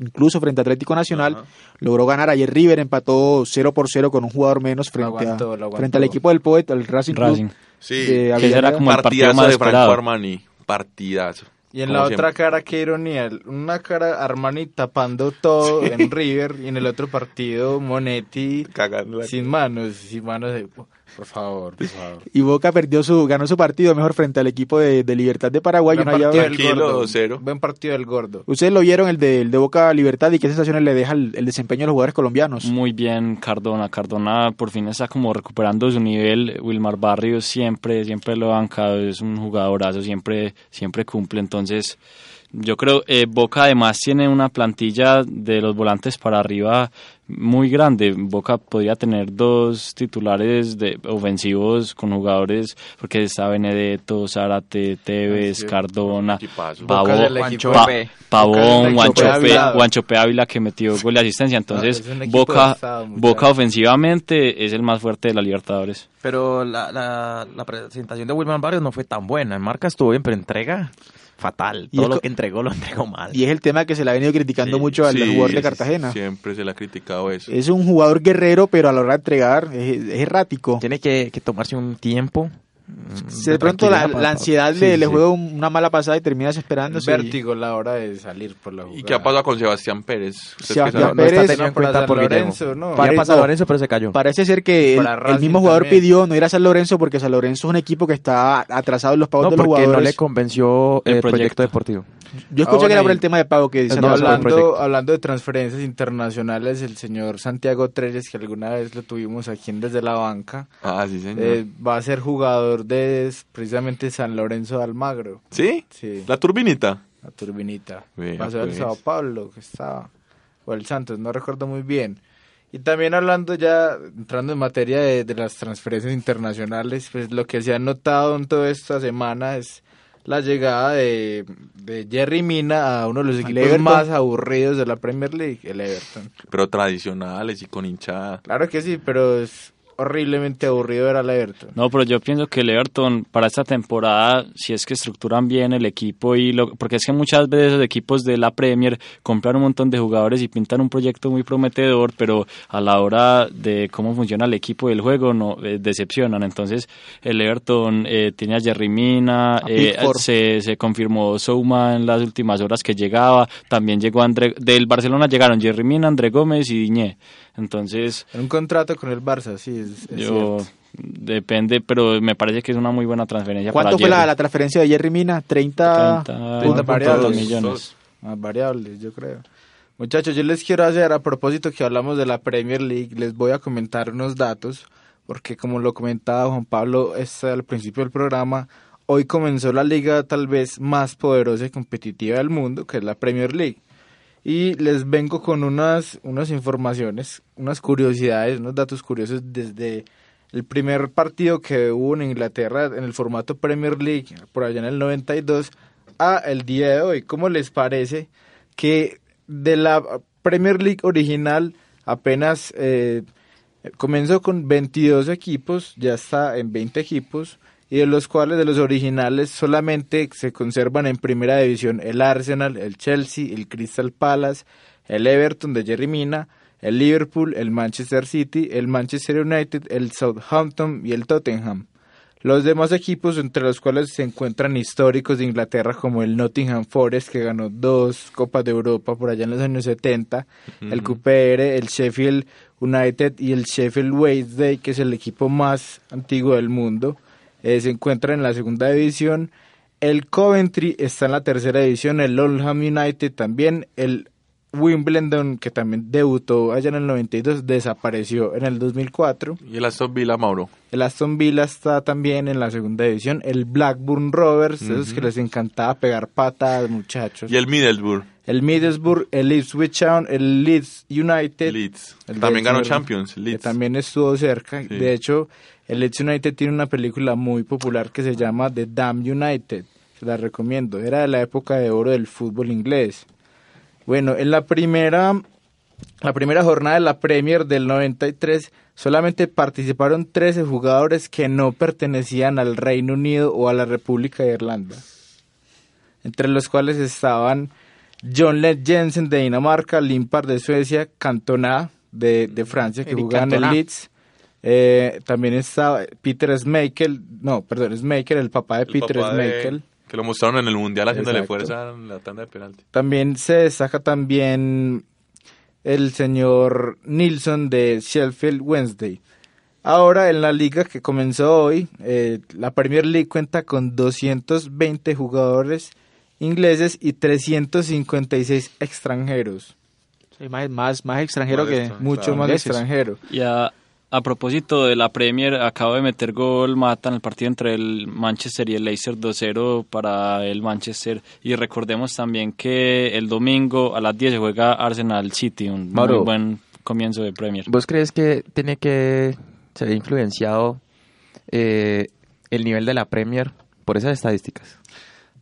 incluso frente a Atlético Nacional, Ajá. logró ganar ayer River, empató 0 por 0 con un jugador menos frente, aguantó, a, lo aguantó. frente al equipo del Poeta, el Racing, Club Racing. Sí, Que será como el partido partidazo más de Franco. Armani. Partidazo. Y en la siempre. otra cara, qué ironía. Una cara Armani tapando todo en River y en el otro partido Monetti Cagando la- sin manos, sin manos. de- Por favor, por favor. Y Boca perdió su, ganó su partido mejor frente al equipo de, de Libertad de Paraguay. Buen partido del gordo. 2-0. Buen partido del gordo. Ustedes lo vieron, el de, el de Boca Libertad, y qué sensaciones le deja el, el desempeño de los jugadores colombianos. Muy bien Cardona. Cardona por fin está como recuperando su nivel. Wilmar Barrios siempre, siempre lo ha bancado. Es un jugadorazo, siempre, siempre cumple. Entonces, yo creo eh, Boca además tiene una plantilla de los volantes para arriba muy grande. Boca podría tener dos titulares de ofensivos con jugadores porque está Benedetto, Zárate, Tevez. Cardona. Pavón, Boca es el Juancho equipo- Pa- Pepe. Pavón, Boca es el Juancho equipo de Pe- Ávila. Que metió gol de asistencia. Entonces, es un equipo Boca, estado. Boca ofensivamente es el más fuerte de la Libertadores. Pero la, la, la presentación de Wilman Barrios no fue tan buena. En marca estuvo bien, pero entrega fatal. Y Todo lo que entregó lo entregó mal. Y es el tema que se le ha venido criticando Sí, mucho al Sí, jugador de Cartagena. Siempre se le ha criticado eso. Es un jugador guerrero, pero a la hora de entregar es, es errático. Tiene que, que tomarse un tiempo. Mm, de pronto la, tranquilidad para- la ansiedad Sí, le, juega un- una mala pasada y termina El desesperándose. y- vértigo la hora de salir por la jugada. ¿Y qué ha pasado con Sebastián Pérez? Sebastián. No está Pérez, tenido en cuenta San por. Lorenzo, no. Ya Pare- pasó no. Lorenzo, pero se cayó. Parece ser que el, mismo jugador también. pidió no ir a San Lorenzo porque San Lorenzo es un equipo que está atrasado en los pagos No, de los porque no jugadores. le convenció El el proyecto. proyecto. deportivo. Yo escuché Ah, que era por el tema de pago que San No, hablando, hablando de transferencias internacionales, el señor Santiago Trelles, que alguna vez lo tuvimos aquí en desde la banca, Ah, sí, señor. eh, va a ser jugador de precisamente San Lorenzo de Almagro. ¿Sí? Sí, ¿La turbinita? la turbinita. Pasó el pues. Sao Paulo, que estaba, o el Santos, no recuerdo muy bien. Y también hablando ya, entrando en materia de, de las transferencias internacionales, pues lo que se ha notado en toda esta semana es la llegada de, de Jerry Mina a uno de los equipos más aburridos de la Premier League, el Everton. Pero tradicionales y con hinchada. Claro que sí, pero es horriblemente aburrido ver al Everton. No, pero yo pienso que el Everton para esta temporada, si es que estructuran bien el equipo y lo, porque es que muchas veces los equipos de la Premier compran un montón de jugadores y pintan un proyecto muy prometedor, pero a la hora de cómo funciona el equipo y el juego no eh, decepcionan. Entonces el Everton eh, tiene a Jerry Mina, A eh, se, se confirmó Souma en las últimas horas que llegaba, también llegó André, del Barcelona llegaron Jerry Mina, André Gómez y Diñé. Entonces En un contrato con el Barça, sí, es, es yo cierto. depende, pero me parece que es una muy buena transferencia. para ¿Cuánto fue la, Jerry. la transferencia de Jerry Mina? 30, 30 puntos. variables. millones. Más variables, yo creo. Muchachos, yo les quiero hacer, a propósito que hablamos de la Premier League, les voy a comentar unos datos, porque como lo comentaba Juan Pablo es al principio del programa, hoy comenzó la liga tal vez más poderosa y competitiva del mundo, que es la Premier League. Y les vengo con unas, unas informaciones, unas curiosidades, unos datos curiosos desde el primer partido que hubo en Inglaterra en el formato Premier League, por allá en el 92, a el día de hoy. ¿Cómo les parece que de la Premier League original apenas eh, comenzó con 22 equipos, ya está en 20 equipos, y de los cuales de los originales solamente se conservan en primera división el Arsenal, el Chelsea, el Crystal Palace, el Everton de Jerry Mina, el Liverpool, el Manchester City, el Manchester United, el Southampton y el Tottenham. Los demás equipos, entre los cuales se encuentran históricos de Inglaterra, como el Nottingham Forest, que ganó dos Copas de Europa por allá en los años 70, el QPR, el Sheffield United y el Sheffield Wednesday, que es el equipo más antiguo del mundo, eh, se encuentran en la segunda división. El Coventry está en la tercera división, el Oldham United también, el Wimbledon, que también debutó allá en el 92, desapareció en el 2004. Y el Aston Villa, Mauro. El Aston Villa está también en la segunda división. El Blackburn Rovers, esos que les encantaba pegar patadas, muchachos. Y el Middlesbrough, El Middlesbrough, el Ipswich Town, el Leeds United. Leeds. el También ganó Champions, que Leeds. también estuvo cerca. Sí. De hecho, el Leeds United tiene una película muy popular que se llama The Damn United. Se la recomiendo. Era de la época de oro del fútbol inglés. Bueno, en la primera, la primera jornada de la Premier del 93 solamente participaron 13 jugadores que no pertenecían al Reino Unido o a la República de Irlanda. Entre los cuales estaban John Led Jensen de Dinamarca, Limpar de Suecia, Cantona de, de Francia, que Eric jugaba en el. Leeds. Eh, también estaba Peter Schmeichel, no, perdón, Schmeichel, el papá de El Peter papá de- Schmeichel. Que lo mostraron en el Mundial haciéndole Exacto. fuerza en la tanda de penalti. También se destaca también el señor Nilsson de Sheffield Wednesday. Ahora en la liga que comenzó hoy, eh, la Premier League cuenta con 220 jugadores ingleses y 356 extranjeros. Sí, más, más, más extranjero Más que extranjero. Mucho más ingleses. extranjero. Y a, a propósito de la Premier, acabo de meter gol Mata en el partido entre el Manchester y el Leicester 2-0 para el Manchester. Y recordemos también que el domingo a las 10 se juega Arsenal City, un Mauro. muy buen comienzo de Premier. ¿Vos crees que tiene que ser influenciado eh, el nivel de la Premier por esas estadísticas?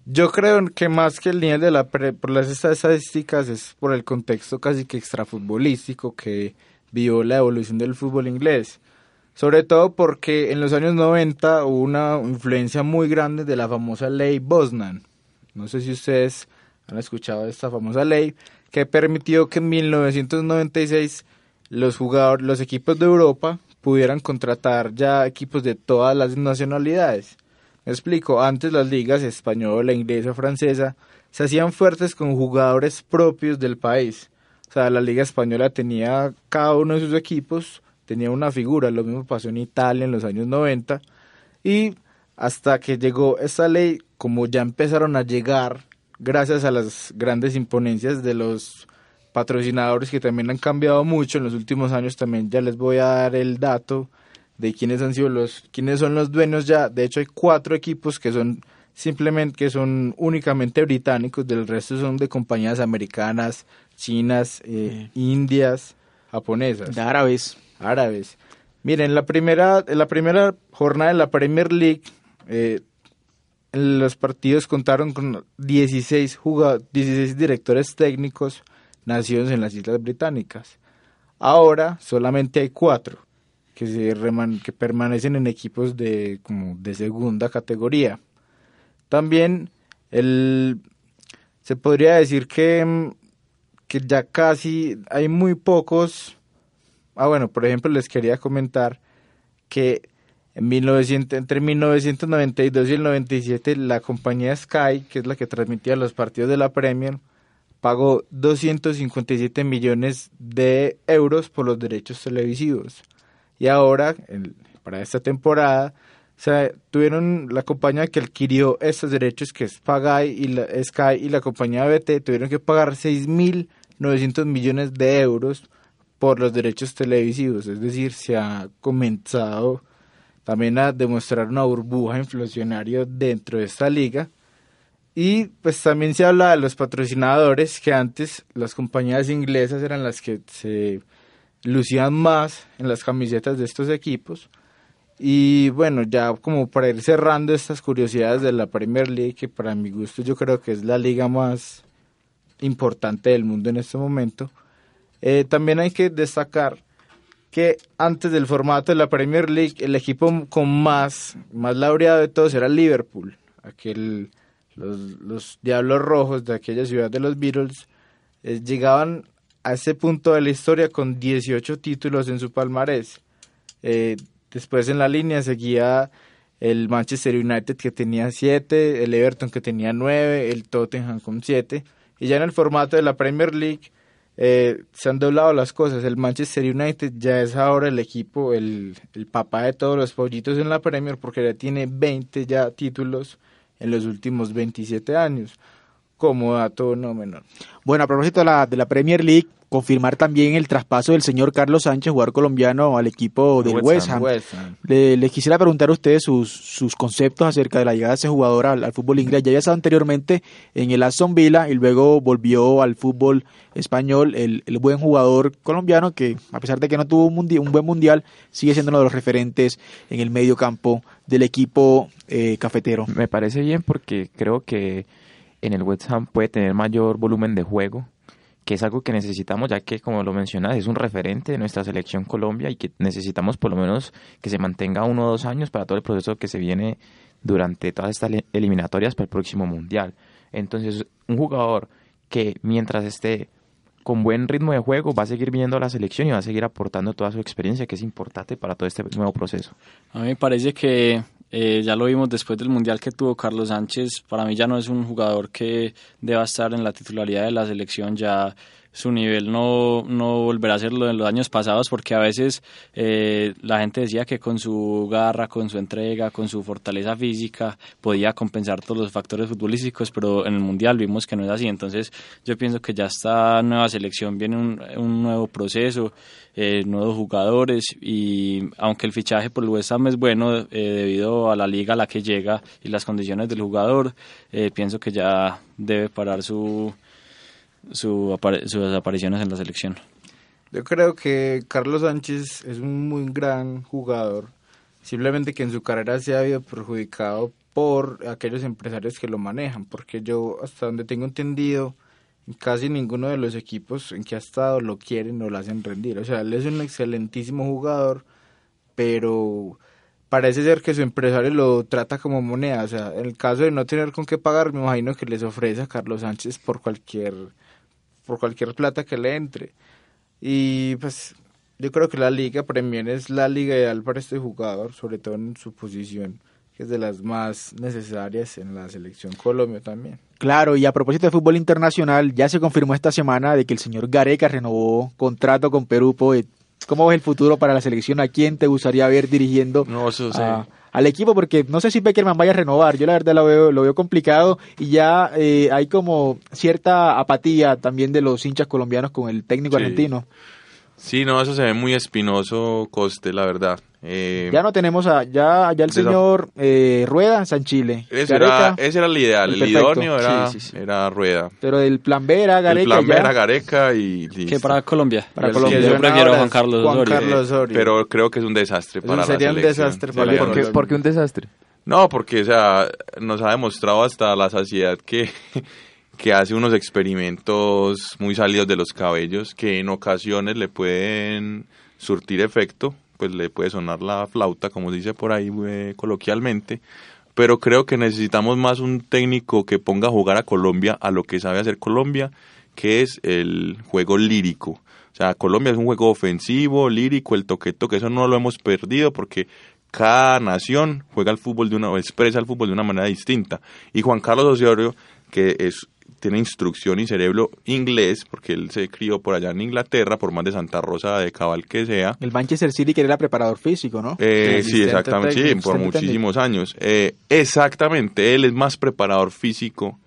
Yo creo que más que el nivel de la pre- por las estadísticas es por el contexto casi que extrafutbolístico que vio la evolución del fútbol inglés. Sobre todo porque en los años 90 hubo una influencia muy grande de la famosa ley Bosnan. No sé si ustedes han escuchado esta famosa ley que permitió que en 1996 los jugadores, los equipos de Europa pudieran contratar ya equipos de todas las nacionalidades. Me explico, antes las ligas española, inglesa, francesa se hacían fuertes con jugadores propios del país. La liga española tenía cada uno de sus equipos, tenía una figura, lo mismo pasó en Italia en los años 90 y hasta que llegó esta ley, como ya empezaron a llegar gracias a las grandes imponencias de los patrocinadores que también han cambiado mucho en los últimos años, también ya les voy a dar el dato de quiénes han sido los, quiénes son los dueños ya. De hecho, hay cuatro equipos que son simplemente, que son únicamente británicos, del resto son de compañías americanas, chinas, eh, indias, japonesas De árabes. árabes. Miren, la primera, en la primera jornada de la Premier League, eh, los partidos contaron con 16, jugad 16 directores técnicos nacidos en las Islas Británicas. Ahora solamente hay cuatro que, se reman que permanecen en equipos de, como de segunda categoría. También el, se podría decir que, que ya casi hay muy pocos. Ah, bueno, por ejemplo, les quería comentar que en 1900, entre 1992 y el 97 la compañía Sky, que es la que transmitía los partidos de la Premier, pagó 257 millones de euros por los derechos televisivos. Y ahora, para esta temporada, tuvieron la compañía que adquirió estos derechos, que es Sky y la, Sky y la compañía BT, tuvieron que pagar 6.900 millones de euros por los derechos televisivos. Es decir, se ha comenzado también a demostrar una burbuja inflacionaria dentro de esta liga. Y pues también se habla de los patrocinadores, que antes las compañías inglesas eran las que se lucían más en las camisetas de estos equipos. Y bueno, ya como para ir cerrando estas curiosidades de la Premier League, que para mi gusto yo creo que es la liga más importante del mundo en este momento, eh, también hay que destacar que antes del formato de la Premier League, el equipo con más, más laureado de todos era Liverpool, aquel, los, los Diablos Rojos de aquella ciudad de los Beatles, eh, llegaban a ese punto de la historia con 18 títulos en su palmarés. Eh, después en la línea seguía el Manchester United que tenía 7, el Everton que tenía 9, el Tottenham con 7. Y ya en el formato de la Premier League eh, se han doblado las cosas. El Manchester United ya es ahora el equipo, el, el papá de todos los pollitos en la Premier porque ya tiene 20 ya títulos en los últimos 27 años. Como dato no menor. Bueno, a propósito de la, de la Premier League, confirmar también el traspaso del señor Carlos Sánchez, jugador colombiano, al equipo del West Ham. Les quisiera preguntar a ustedes sus, sus conceptos acerca de la llegada de ese jugador al, fútbol inglés. Ya había estado anteriormente en el Aston Villa y luego volvió al fútbol español, el, el buen jugador colombiano que, a pesar de que no tuvo un, un, buen mundial, sigue siendo uno de los referentes en el medio campo del equipo eh, cafetero. Me parece bien porque creo que en el West Ham puede tener mayor volumen de juego que es algo que necesitamos, ya que, como lo mencionas, es un referente de nuestra selección Colombia y que necesitamos por lo menos que se mantenga uno o dos años para todo el proceso que se viene durante todas estas eliminatorias para el próximo Mundial. Entonces, un jugador que mientras esté con buen ritmo de juego va a seguir viniendo a la selección y va a seguir aportando toda su experiencia, que es importante para todo este nuevo proceso. A mí me parece que eh, ya lo vimos después del mundial que tuvo Carlos Sánchez. Para mí ya no es un jugador que deba estar en la titularidad de la selección. Ya su nivel no, no volverá a ser lo de los años pasados porque a veces eh, la gente decía que con su garra, con su entrega, con su fortaleza física podía compensar todos los factores futbolísticos, pero en el Mundial vimos que no es así. Entonces yo pienso que ya esta nueva selección viene un, un nuevo proceso, eh, nuevos jugadores y aunque el fichaje por el West Ham es bueno eh, debido a la liga a la que llega y las condiciones del jugador, pienso que ya debe parar su su sus apariciones en la selección. Yo creo que Carlos Sánchez es un muy gran jugador, simplemente que en su carrera se ha habido perjudicado por aquellos empresarios que lo manejan, porque yo hasta donde tengo entendido, casi ninguno de los equipos en que ha estado lo quieren o lo hacen rendir. O sea, él es un excelentísimo jugador, pero parece ser que su empresario lo trata como moneda. O sea, en el caso de no tener con qué pagar, me imagino que les ofrece a Carlos Sánchez por cualquier por cualquier plata que le entre. Y pues yo creo que la Liga Premier es la liga ideal para este jugador, sobre todo en su posición, que es de las más necesarias en la selección Colombia también. Claro, y a propósito de fútbol internacional, ya se confirmó esta semana de que el señor Gareca renovó contrato con Perú. ¿Cómo ves el futuro para la selección? ¿A quién te gustaría ver dirigiendo no, eso al equipo porque no sé si Beckerman vaya a renovar, yo la verdad lo veo, lo veo complicado y ya eh, hay como cierta apatía también de los hinchas colombianos con el técnico argentino. Sí, no, eso se ve muy espinoso, Coste, la verdad. Eh, ya no tenemos a, ya, ya el señor eh, Rueda en San Chile. Ese era, ese era el ideal, el, idóneo era, era Rueda. Pero el plan B era Gareca. El plan B era Gareca y listo. ¿Qué para Colombia? Para Colombia. Yo prefiero Juan Carlos Juan Carlos Osorio. Pero creo que es un desastre para sería la un desastre para ¿Por qué, ¿Por qué un desastre? No, porque, o sea, nos ha demostrado hasta la saciedad que, *laughs* que hace unos experimentos muy salidos de los cabellos que en ocasiones le pueden surtir efecto, pues le puede sonar la flauta, como se dice por ahí eh, coloquialmente, pero creo que necesitamos más un técnico que ponga a jugar a Colombia a lo que sabe hacer Colombia, que es el juego lírico. O sea, Colombia es un juego ofensivo, lírico, el toqueto, que eso no lo hemos perdido porque cada nación juega el fútbol de una, o expresa el fútbol de una manera distinta. Y Juan Carlos Osorio, que es tiene instrucción y cerebro inglés, porque él se crió por allá en Inglaterra, por más de Santa Rosa de Cabal que sea. El Manchester City que era preparador físico, ¿no? Eh, sí, exactamente, sí, por muchísimos años. Eh, exactamente, él es más preparador físico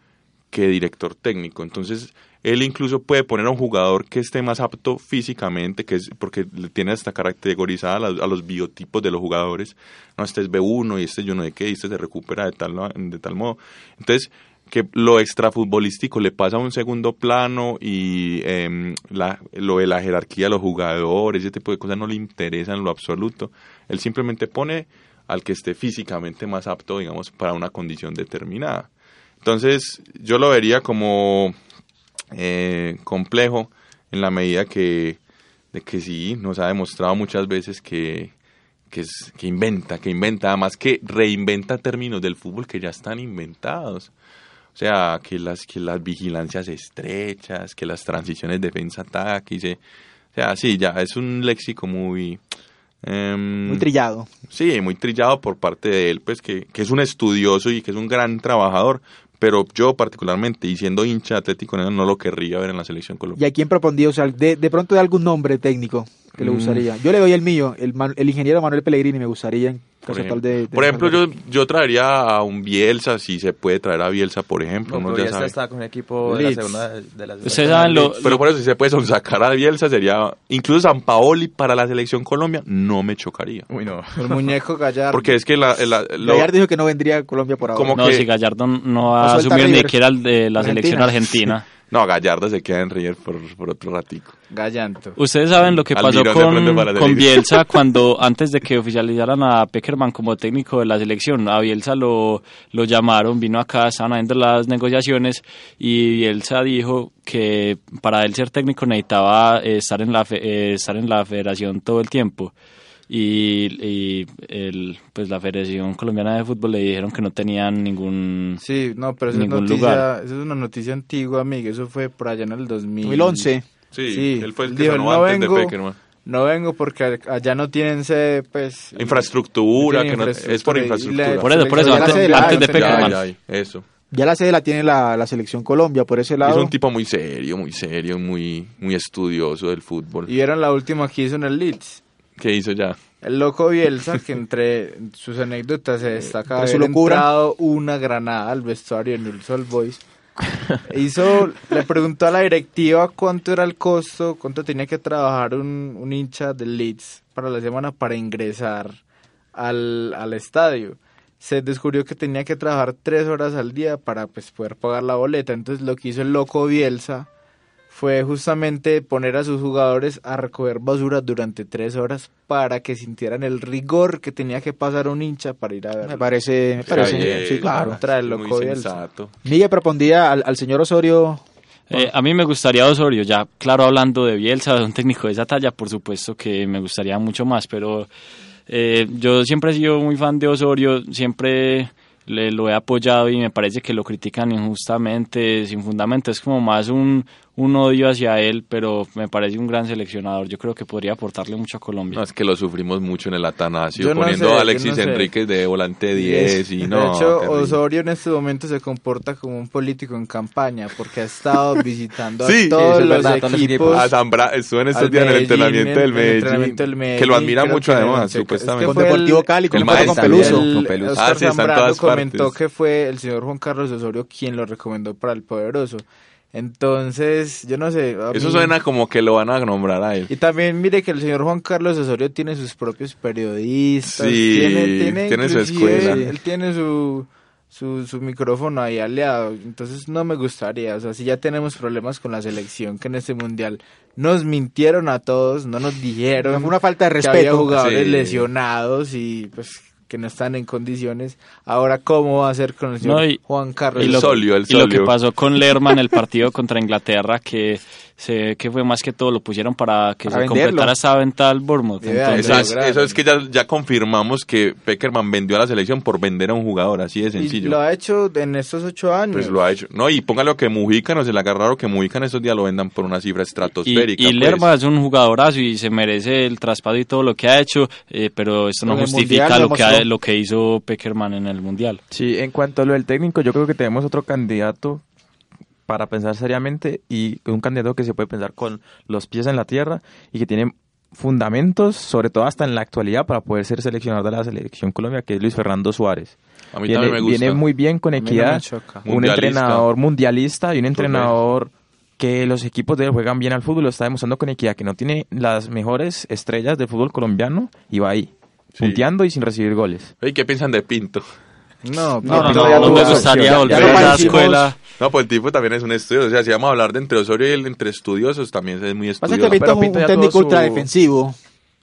que director técnico. Entonces, él incluso puede poner a un jugador que esté más apto físicamente, que es porque le tiene hasta categorizada a, a, los biotipos de los jugadores. No, este es B1 y este yo no sé qué, y este se recupera de tal, de tal modo. Entonces, que lo extrafutbolístico le pasa a un segundo plano y eh, la, lo de la jerarquía de los jugadores, ese tipo de cosas no le interesa en lo absoluto. Él simplemente pone al que esté físicamente más apto, digamos, para una condición determinada. Entonces, yo lo vería como eh, complejo en la medida que, de que sí, nos ha demostrado muchas veces que, que, es, que inventa, que inventa, además que reinventa términos del fútbol que ya están inventados. O sea, que las, que las vigilancias estrechas, que las transiciones defensa-ataque, o sea, sí, ya es un léxico muy... Eh, muy trillado. Sí, muy trillado por parte de él, pues que, que es un estudioso y que es un gran trabajador, pero yo particularmente, y siendo hincha atlético, no lo querría ver en la selección colombiana. ¿Y a quién propondría? O sea, de, de pronto de algún nombre técnico que le gustaría. Yo le doy el mío, el, el ingeniero Manuel Pellegrini me gustaría en por ejemplo, tal de, de por ejemplo yo, yo traería a un Bielsa, si se puede traer a Bielsa, por ejemplo. No, sabe. está con el equipo de la segunda de la lo, Pero por eso, si se puede sacar a Bielsa, sería. Incluso San Paoli para la selección Colombia no me chocaría. Uy, no. El muñeco Gallardo. Porque es que la, la- lo- Gallardo dijo que no vendría a Colombia por ahora. Como no, que- si Gallardo no va a asumir ni siquiera el de la Argentina. selección argentina. *laughs* No, Gallardo se queda en River por, por otro ratico. Gallanto. Ustedes saben lo que Al pasó con, con. Bielsa *laughs* cuando antes de que oficializaran a Peckerman como técnico de la selección. A Bielsa lo, lo llamaron, vino acá, estaban haciendo las negociaciones y Bielsa dijo que para él ser técnico necesitaba eh, estar, en la fe- eh, estar en la federación todo el tiempo. Y, y el, pues la Federación Colombiana de Fútbol le dijeron que no tenían ningún... Sí, no, pero eso es, Ningún noticia, lugar. eso es una noticia antigua, amigo. Eso fue por allá en el 2000. 2011. Sí, Sí, él fue el que dijo, no antes vengo. de Peckerman. No vengo porque allá no tienen sede, pues... Infraestructura, no que no- es por la- infraestructura. Por eso, por eso, Ya la antes, sede la- antes de Peckerman. Ya, ya, eso. Ya la sede la tiene la, la selección Colombia, por ese Es lado. un tipo muy serio, muy serio, muy, muy estudioso del fútbol. Y vieron la última que hizo en el Leeds. ¿Qué hizo ya? El loco Bielsa, que entre sus anécdotas se destaca Entre su haber locura. entrado una granada al vestuario en el Sol Boys. Hizo, le preguntó a la directiva cuánto era el costo, cuánto tenía que trabajar un, un hincha del Leeds para la semana para ingresar al, al estadio. Se descubrió que tenía que trabajar tres horas al día para pues, poder pagar la boleta. Entonces lo que hizo el loco Bielsa fue justamente poner a sus jugadores a recoger basura durante tres horas para que sintieran el rigor que tenía que pasar un hincha para ir a Me verlo. parece, me parece. Bien, sí, claro. Trae el muy loco Bielsa. sensato. Miguel propondría al, al señor Osorio. Eh, a mí me gustaría Osorio, ya claro hablando de Bielsa, de un técnico de esa talla, por supuesto que me gustaría mucho más, pero eh, yo siempre he sido muy fan de Osorio, siempre le, lo he apoyado y me parece que lo critican injustamente, sin fundamento, es como más un, un odio hacia él, pero me parece un gran seleccionador, yo creo que podría aportarle mucho a Colombia. No, es que lo sufrimimos mucho en el Atanasio, Yo no poniendo sé, a Alexis no. Enríquez de volante 10 y no. de hecho, terrible. Osorio en este momento se comporta como un político en campaña porque ha estado *laughs* visitando Sí, a todos los verdad, equipos. A Zambra- estuvo en estos días en el entrenamiento del Medellín, entrenamiento del Medellín, que lo admira mucho además, es que supuestamente. Con Deportivo Cali, con el el con Peluso. El, Con Peluso. Oscar Ah, sí, todas comentó partes. que fue el señor Juan Carlos Osorio quien lo recomendó para el Poderoso. Entonces, yo no sé. Eso mí- suena como que lo van a nombrar a él. Y también mire que el señor Juan Carlos Osorio tiene sus propios periodistas. Sí, tiene, tiene, tiene su escuela. Él tiene su, su, su micrófono ahí aliado. Entonces no me gustaría. O sea, si ya tenemos problemas con la selección, que en este mundial nos mintieron a todos, no nos dijeron Fue una falta de que había respeto. jugadores Sí. lesionados y pues que no están en condiciones. Ahora, ¿cómo va a ser con el señor No, y- Juan Carlos? El lo, solio, el y lo que solio. pasó con Lerma en el partido contra Inglaterra, que se que fue más que todo lo pusieron para que Para se venderlo. completara esa venta al Bournemouth. Entonces, Eso es, lograron. eso es que ya, ya confirmamos que Peckerman vendió a la selección por vender a un jugador, así de Y sencillo. lo ha hecho en estos ocho años. Pues lo ha hecho. No, y póngalo que Mujica, no se le haga raro que Mujica en estos días lo vendan por una cifra y, estratosférica. y pues. Lerma es un jugadorazo y se merece el traspaso y todo lo que ha hecho, eh, pero esto no En justifica lo lo que, ha- lo que hizo Peckerman en el Mundial. Sí, en cuanto a lo del técnico, yo creo que tenemos otro candidato para pensar seriamente y un candidato que se puede pensar con los pies en la tierra y que tiene fundamentos, sobre todo hasta en la actualidad, para poder ser seleccionador de la selección Colombia, que es Luis Fernando Suárez. A mí viene, también me gusta. viene muy bien con no equidad, choca. un Mundialista. entrenador mundialista y un entrenador que los equipos de él juegan bien al fútbol, lo está demostrando con equidad, que no tiene las mejores estrellas del fútbol colombiano y va ahí, Sí. punteando y sin recibir goles. Ey, ¿Qué piensan de Pinto? No, No, no, no, no, me gustaría volver a la escuela. No, pues el tipo también es un estudioso. O sea, si vamos a hablar de entre Osorio y el entre estudiosos, también es muy Pasa estudioso. que Pinto Pero es un, Pinto un ya técnico ultra defensivo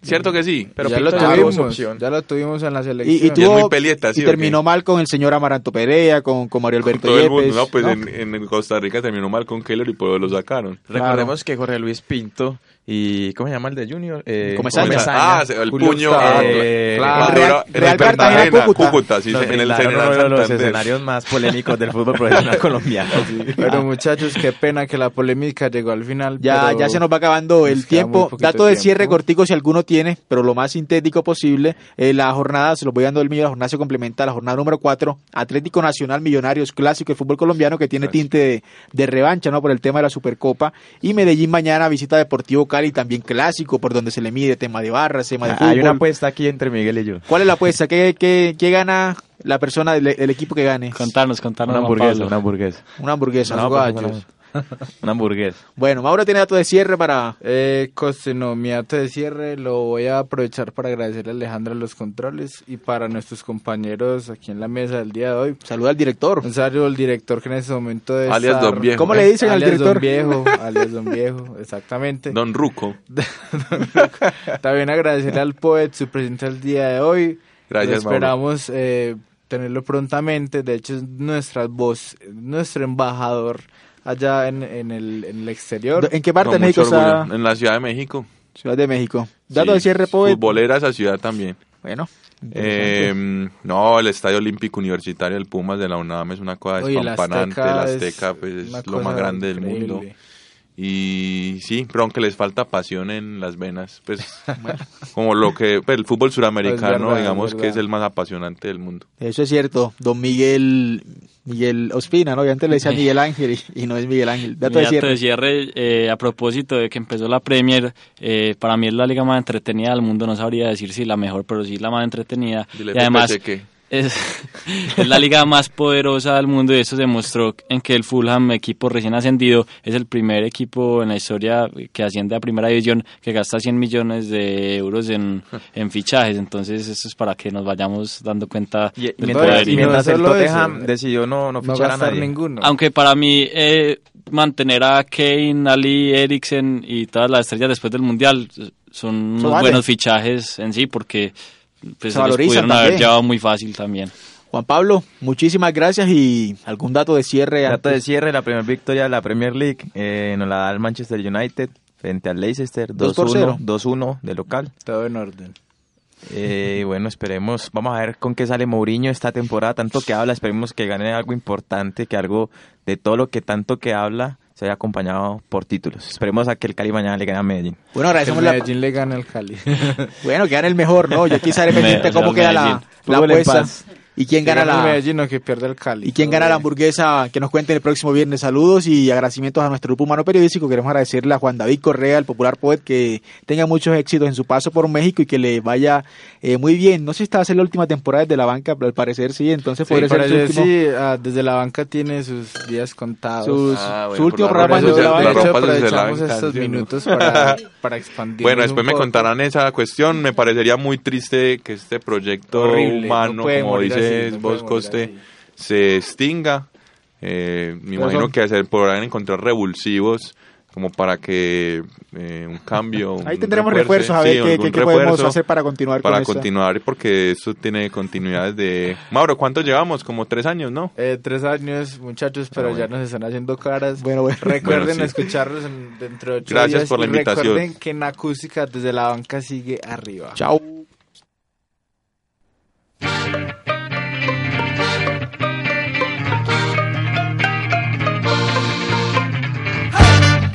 ¿Cierto que sí? Pero ya Pinto lo tuvimos, ya lo tuvimos en la y, selección. y Y es tuvo muy pelieta, ¿sí y terminó mal con el señor Amaranto Perea, con, con Mario Con Alberto todo el mundo. Yepes. No, pues ¿no? En, en Costa Rica terminó mal con Keller y por eso lo sacaron. Recordemos que Jorge Luis Pinto y ¿cómo se llama el de Junior? Eh, Comesaña. Ah, el Julio puño. Ah, eh, claro. Real- Real Cartagena, Cartagena, Cúcuta. sí, en el uno de los escenarios más polémicos del fútbol profesional *laughs* colombiano. Pero muchachos, qué pena que la polémica llegó al final. Ya, ya se nos va acabando el tiempo. Dato de tiempo. cierre cortico si alguno tiene, pero lo más sintético posible. Eh, la jornada, se los voy dando el mío, la jornada se complementa a la jornada número 4. Atlético Nacional Millonarios Clásico de fútbol colombiano que tiene tinte de, de revancha, ¿no? Por el tema de la Supercopa. Y Medellín mañana visita Deportivo Cali, también clásico, por donde se le mide tema de barras, tema de fútbol. Ah, Hay una apuesta aquí entre Miguel y yo. ¿Cuál es la apuesta? ¿Qué, qué, qué gana la persona del el equipo que gane? Contarnos, contarnos. Una hamburguesa, una hamburguesa. Una hamburguesa. No, Los pues, gallos. *laughs* Una hamburguesa. Bueno, Mauro tiene dato de cierre para... Eh, Coste, no, mi dato de cierre lo voy a aprovechar para agradecerle a Alejandra los controles y para nuestros compañeros aquí en la mesa del día de hoy. Saludar al director. Un saludo al director que en ese momento debe Alias estar- Don Viejo. ¿Cómo le dicen al alias director? Don Viejo, *laughs* alias Don Viejo, exactamente. *laughs* Don Ruco. También agradecerle al Poet su presencia el día de hoy. Gracias, Lo Esperamos eh, tenerlo prontamente. De hecho, es nuestra voz, nuestro embajador allá en, en, el, en el exterior. ¿En qué parte Con de México mucho está? En la Ciudad de México. Ciudad de México. Dato Sí. de cierre, Poet. Futbolera esa ciudad también. Bueno. Eh, no, el Estadio Olímpico Universitario del Pumas de la UNAM es una cosa Oye, el despampanante. Azteca La es Azteca pues, una es lo más grande del mundo. Y sí, pero aunque les falta pasión en las venas, pues *laughs* como lo que pues, el fútbol suramericano, Es verdad, digamos es que es el más apasionante del mundo. Eso es cierto. Don Miguel Miguel Ospina, ¿no? Antes le decía Miguel Ángel y, y no es Miguel Ángel. Dato de dato cierre. de cierre, eh, a propósito de que empezó la Premier, eh, para mí es la liga más entretenida del mundo, no sabría decir si la mejor, pero sí la más entretenida. Dile, y además que es, *laughs* es la liga más poderosa del mundo y eso se demostró en que el Fulham, equipo recién ascendido, es el primer equipo en la historia que asciende a primera división que gasta 100 millones de euros en, *laughs* en fichajes. Entonces eso es para que nos vayamos dando cuenta Y, del mientras, poderío. y mientras el Tottenham eso, decidió no, no no fichar a gastar nadie. ninguno. Aunque para mí eh, mantener a Kane, Ali, Eriksen y todas las estrellas después del Mundial son unos Eso vale. buenos fichajes en sí porque pues, Se se los pudieron haber también. llevado muy fácil también. Juan Pablo, muchísimas gracias y algún dato de cierre. Dato de cierre, la primera victoria de la Premier League eh, nos la da el Manchester United frente al Leicester, Dos por 2-1 cero. 2-1 de local. Todo en orden. Eh, bueno, esperemos, vamos a ver con qué sale Mourinho esta temporada, tanto que habla, esperemos que gane algo importante, que algo de todo lo que tanto que habla se haya acompañado por títulos. Esperemos a que el Cali mañana le gane a Medellín. Bueno, El agradecemos la... Medellín le gana al Cali. *laughs* Bueno, que gane el mejor, ¿no? Yo quisiera *laughs* pendiente Me- cómo queda la, Medellín. la apuesta. ¿Y quién gana la, Medellín o que pierde el Cali. ¿Y quién gana la hamburguesa? Que nos cuenten el próximo viernes. Saludos y agradecimientos a nuestro grupo humano periodístico. Queremos agradecerle a Juan David Correa, el popular poet, que tenga muchos éxitos en su paso por México y que le vaya eh, muy bien. No sé si esta va a ser la última temporada desde la banca, pero al parecer sí. Entonces Sí, podría ser su último, sí, ah, desde la banca tiene sus días contados. sus- Ah, bueno, su último programa desde la banca. aprovechamos estos minutos para, *laughs* para expandir. Bueno, después me contarán esa cuestión. Me parecería muy triste que este proyecto Horrible, humano, no como morir no vos, Coste, se extinga. Eh, me imagino son- que se podrán encontrar revulsivos como para que eh, un cambio. Ahí un tendremos refuerzo, refuerzos, a ver sí, qué, algún qué- qué podemos hacer para continuar Para con esta- continuar, porque eso tiene continuidad de... Mauro, ¿cuánto llevamos? Como tres años, ¿no? Eh, tres años, muchachos, pero Ah, ya bueno. nos están haciendo caras. Bueno, bueno. Recuerden Bueno, sí. escucharlos en- dentro de ocho Gracias días por la y invitación. Recuerden que en acústica desde la banca sigue arriba. Chao.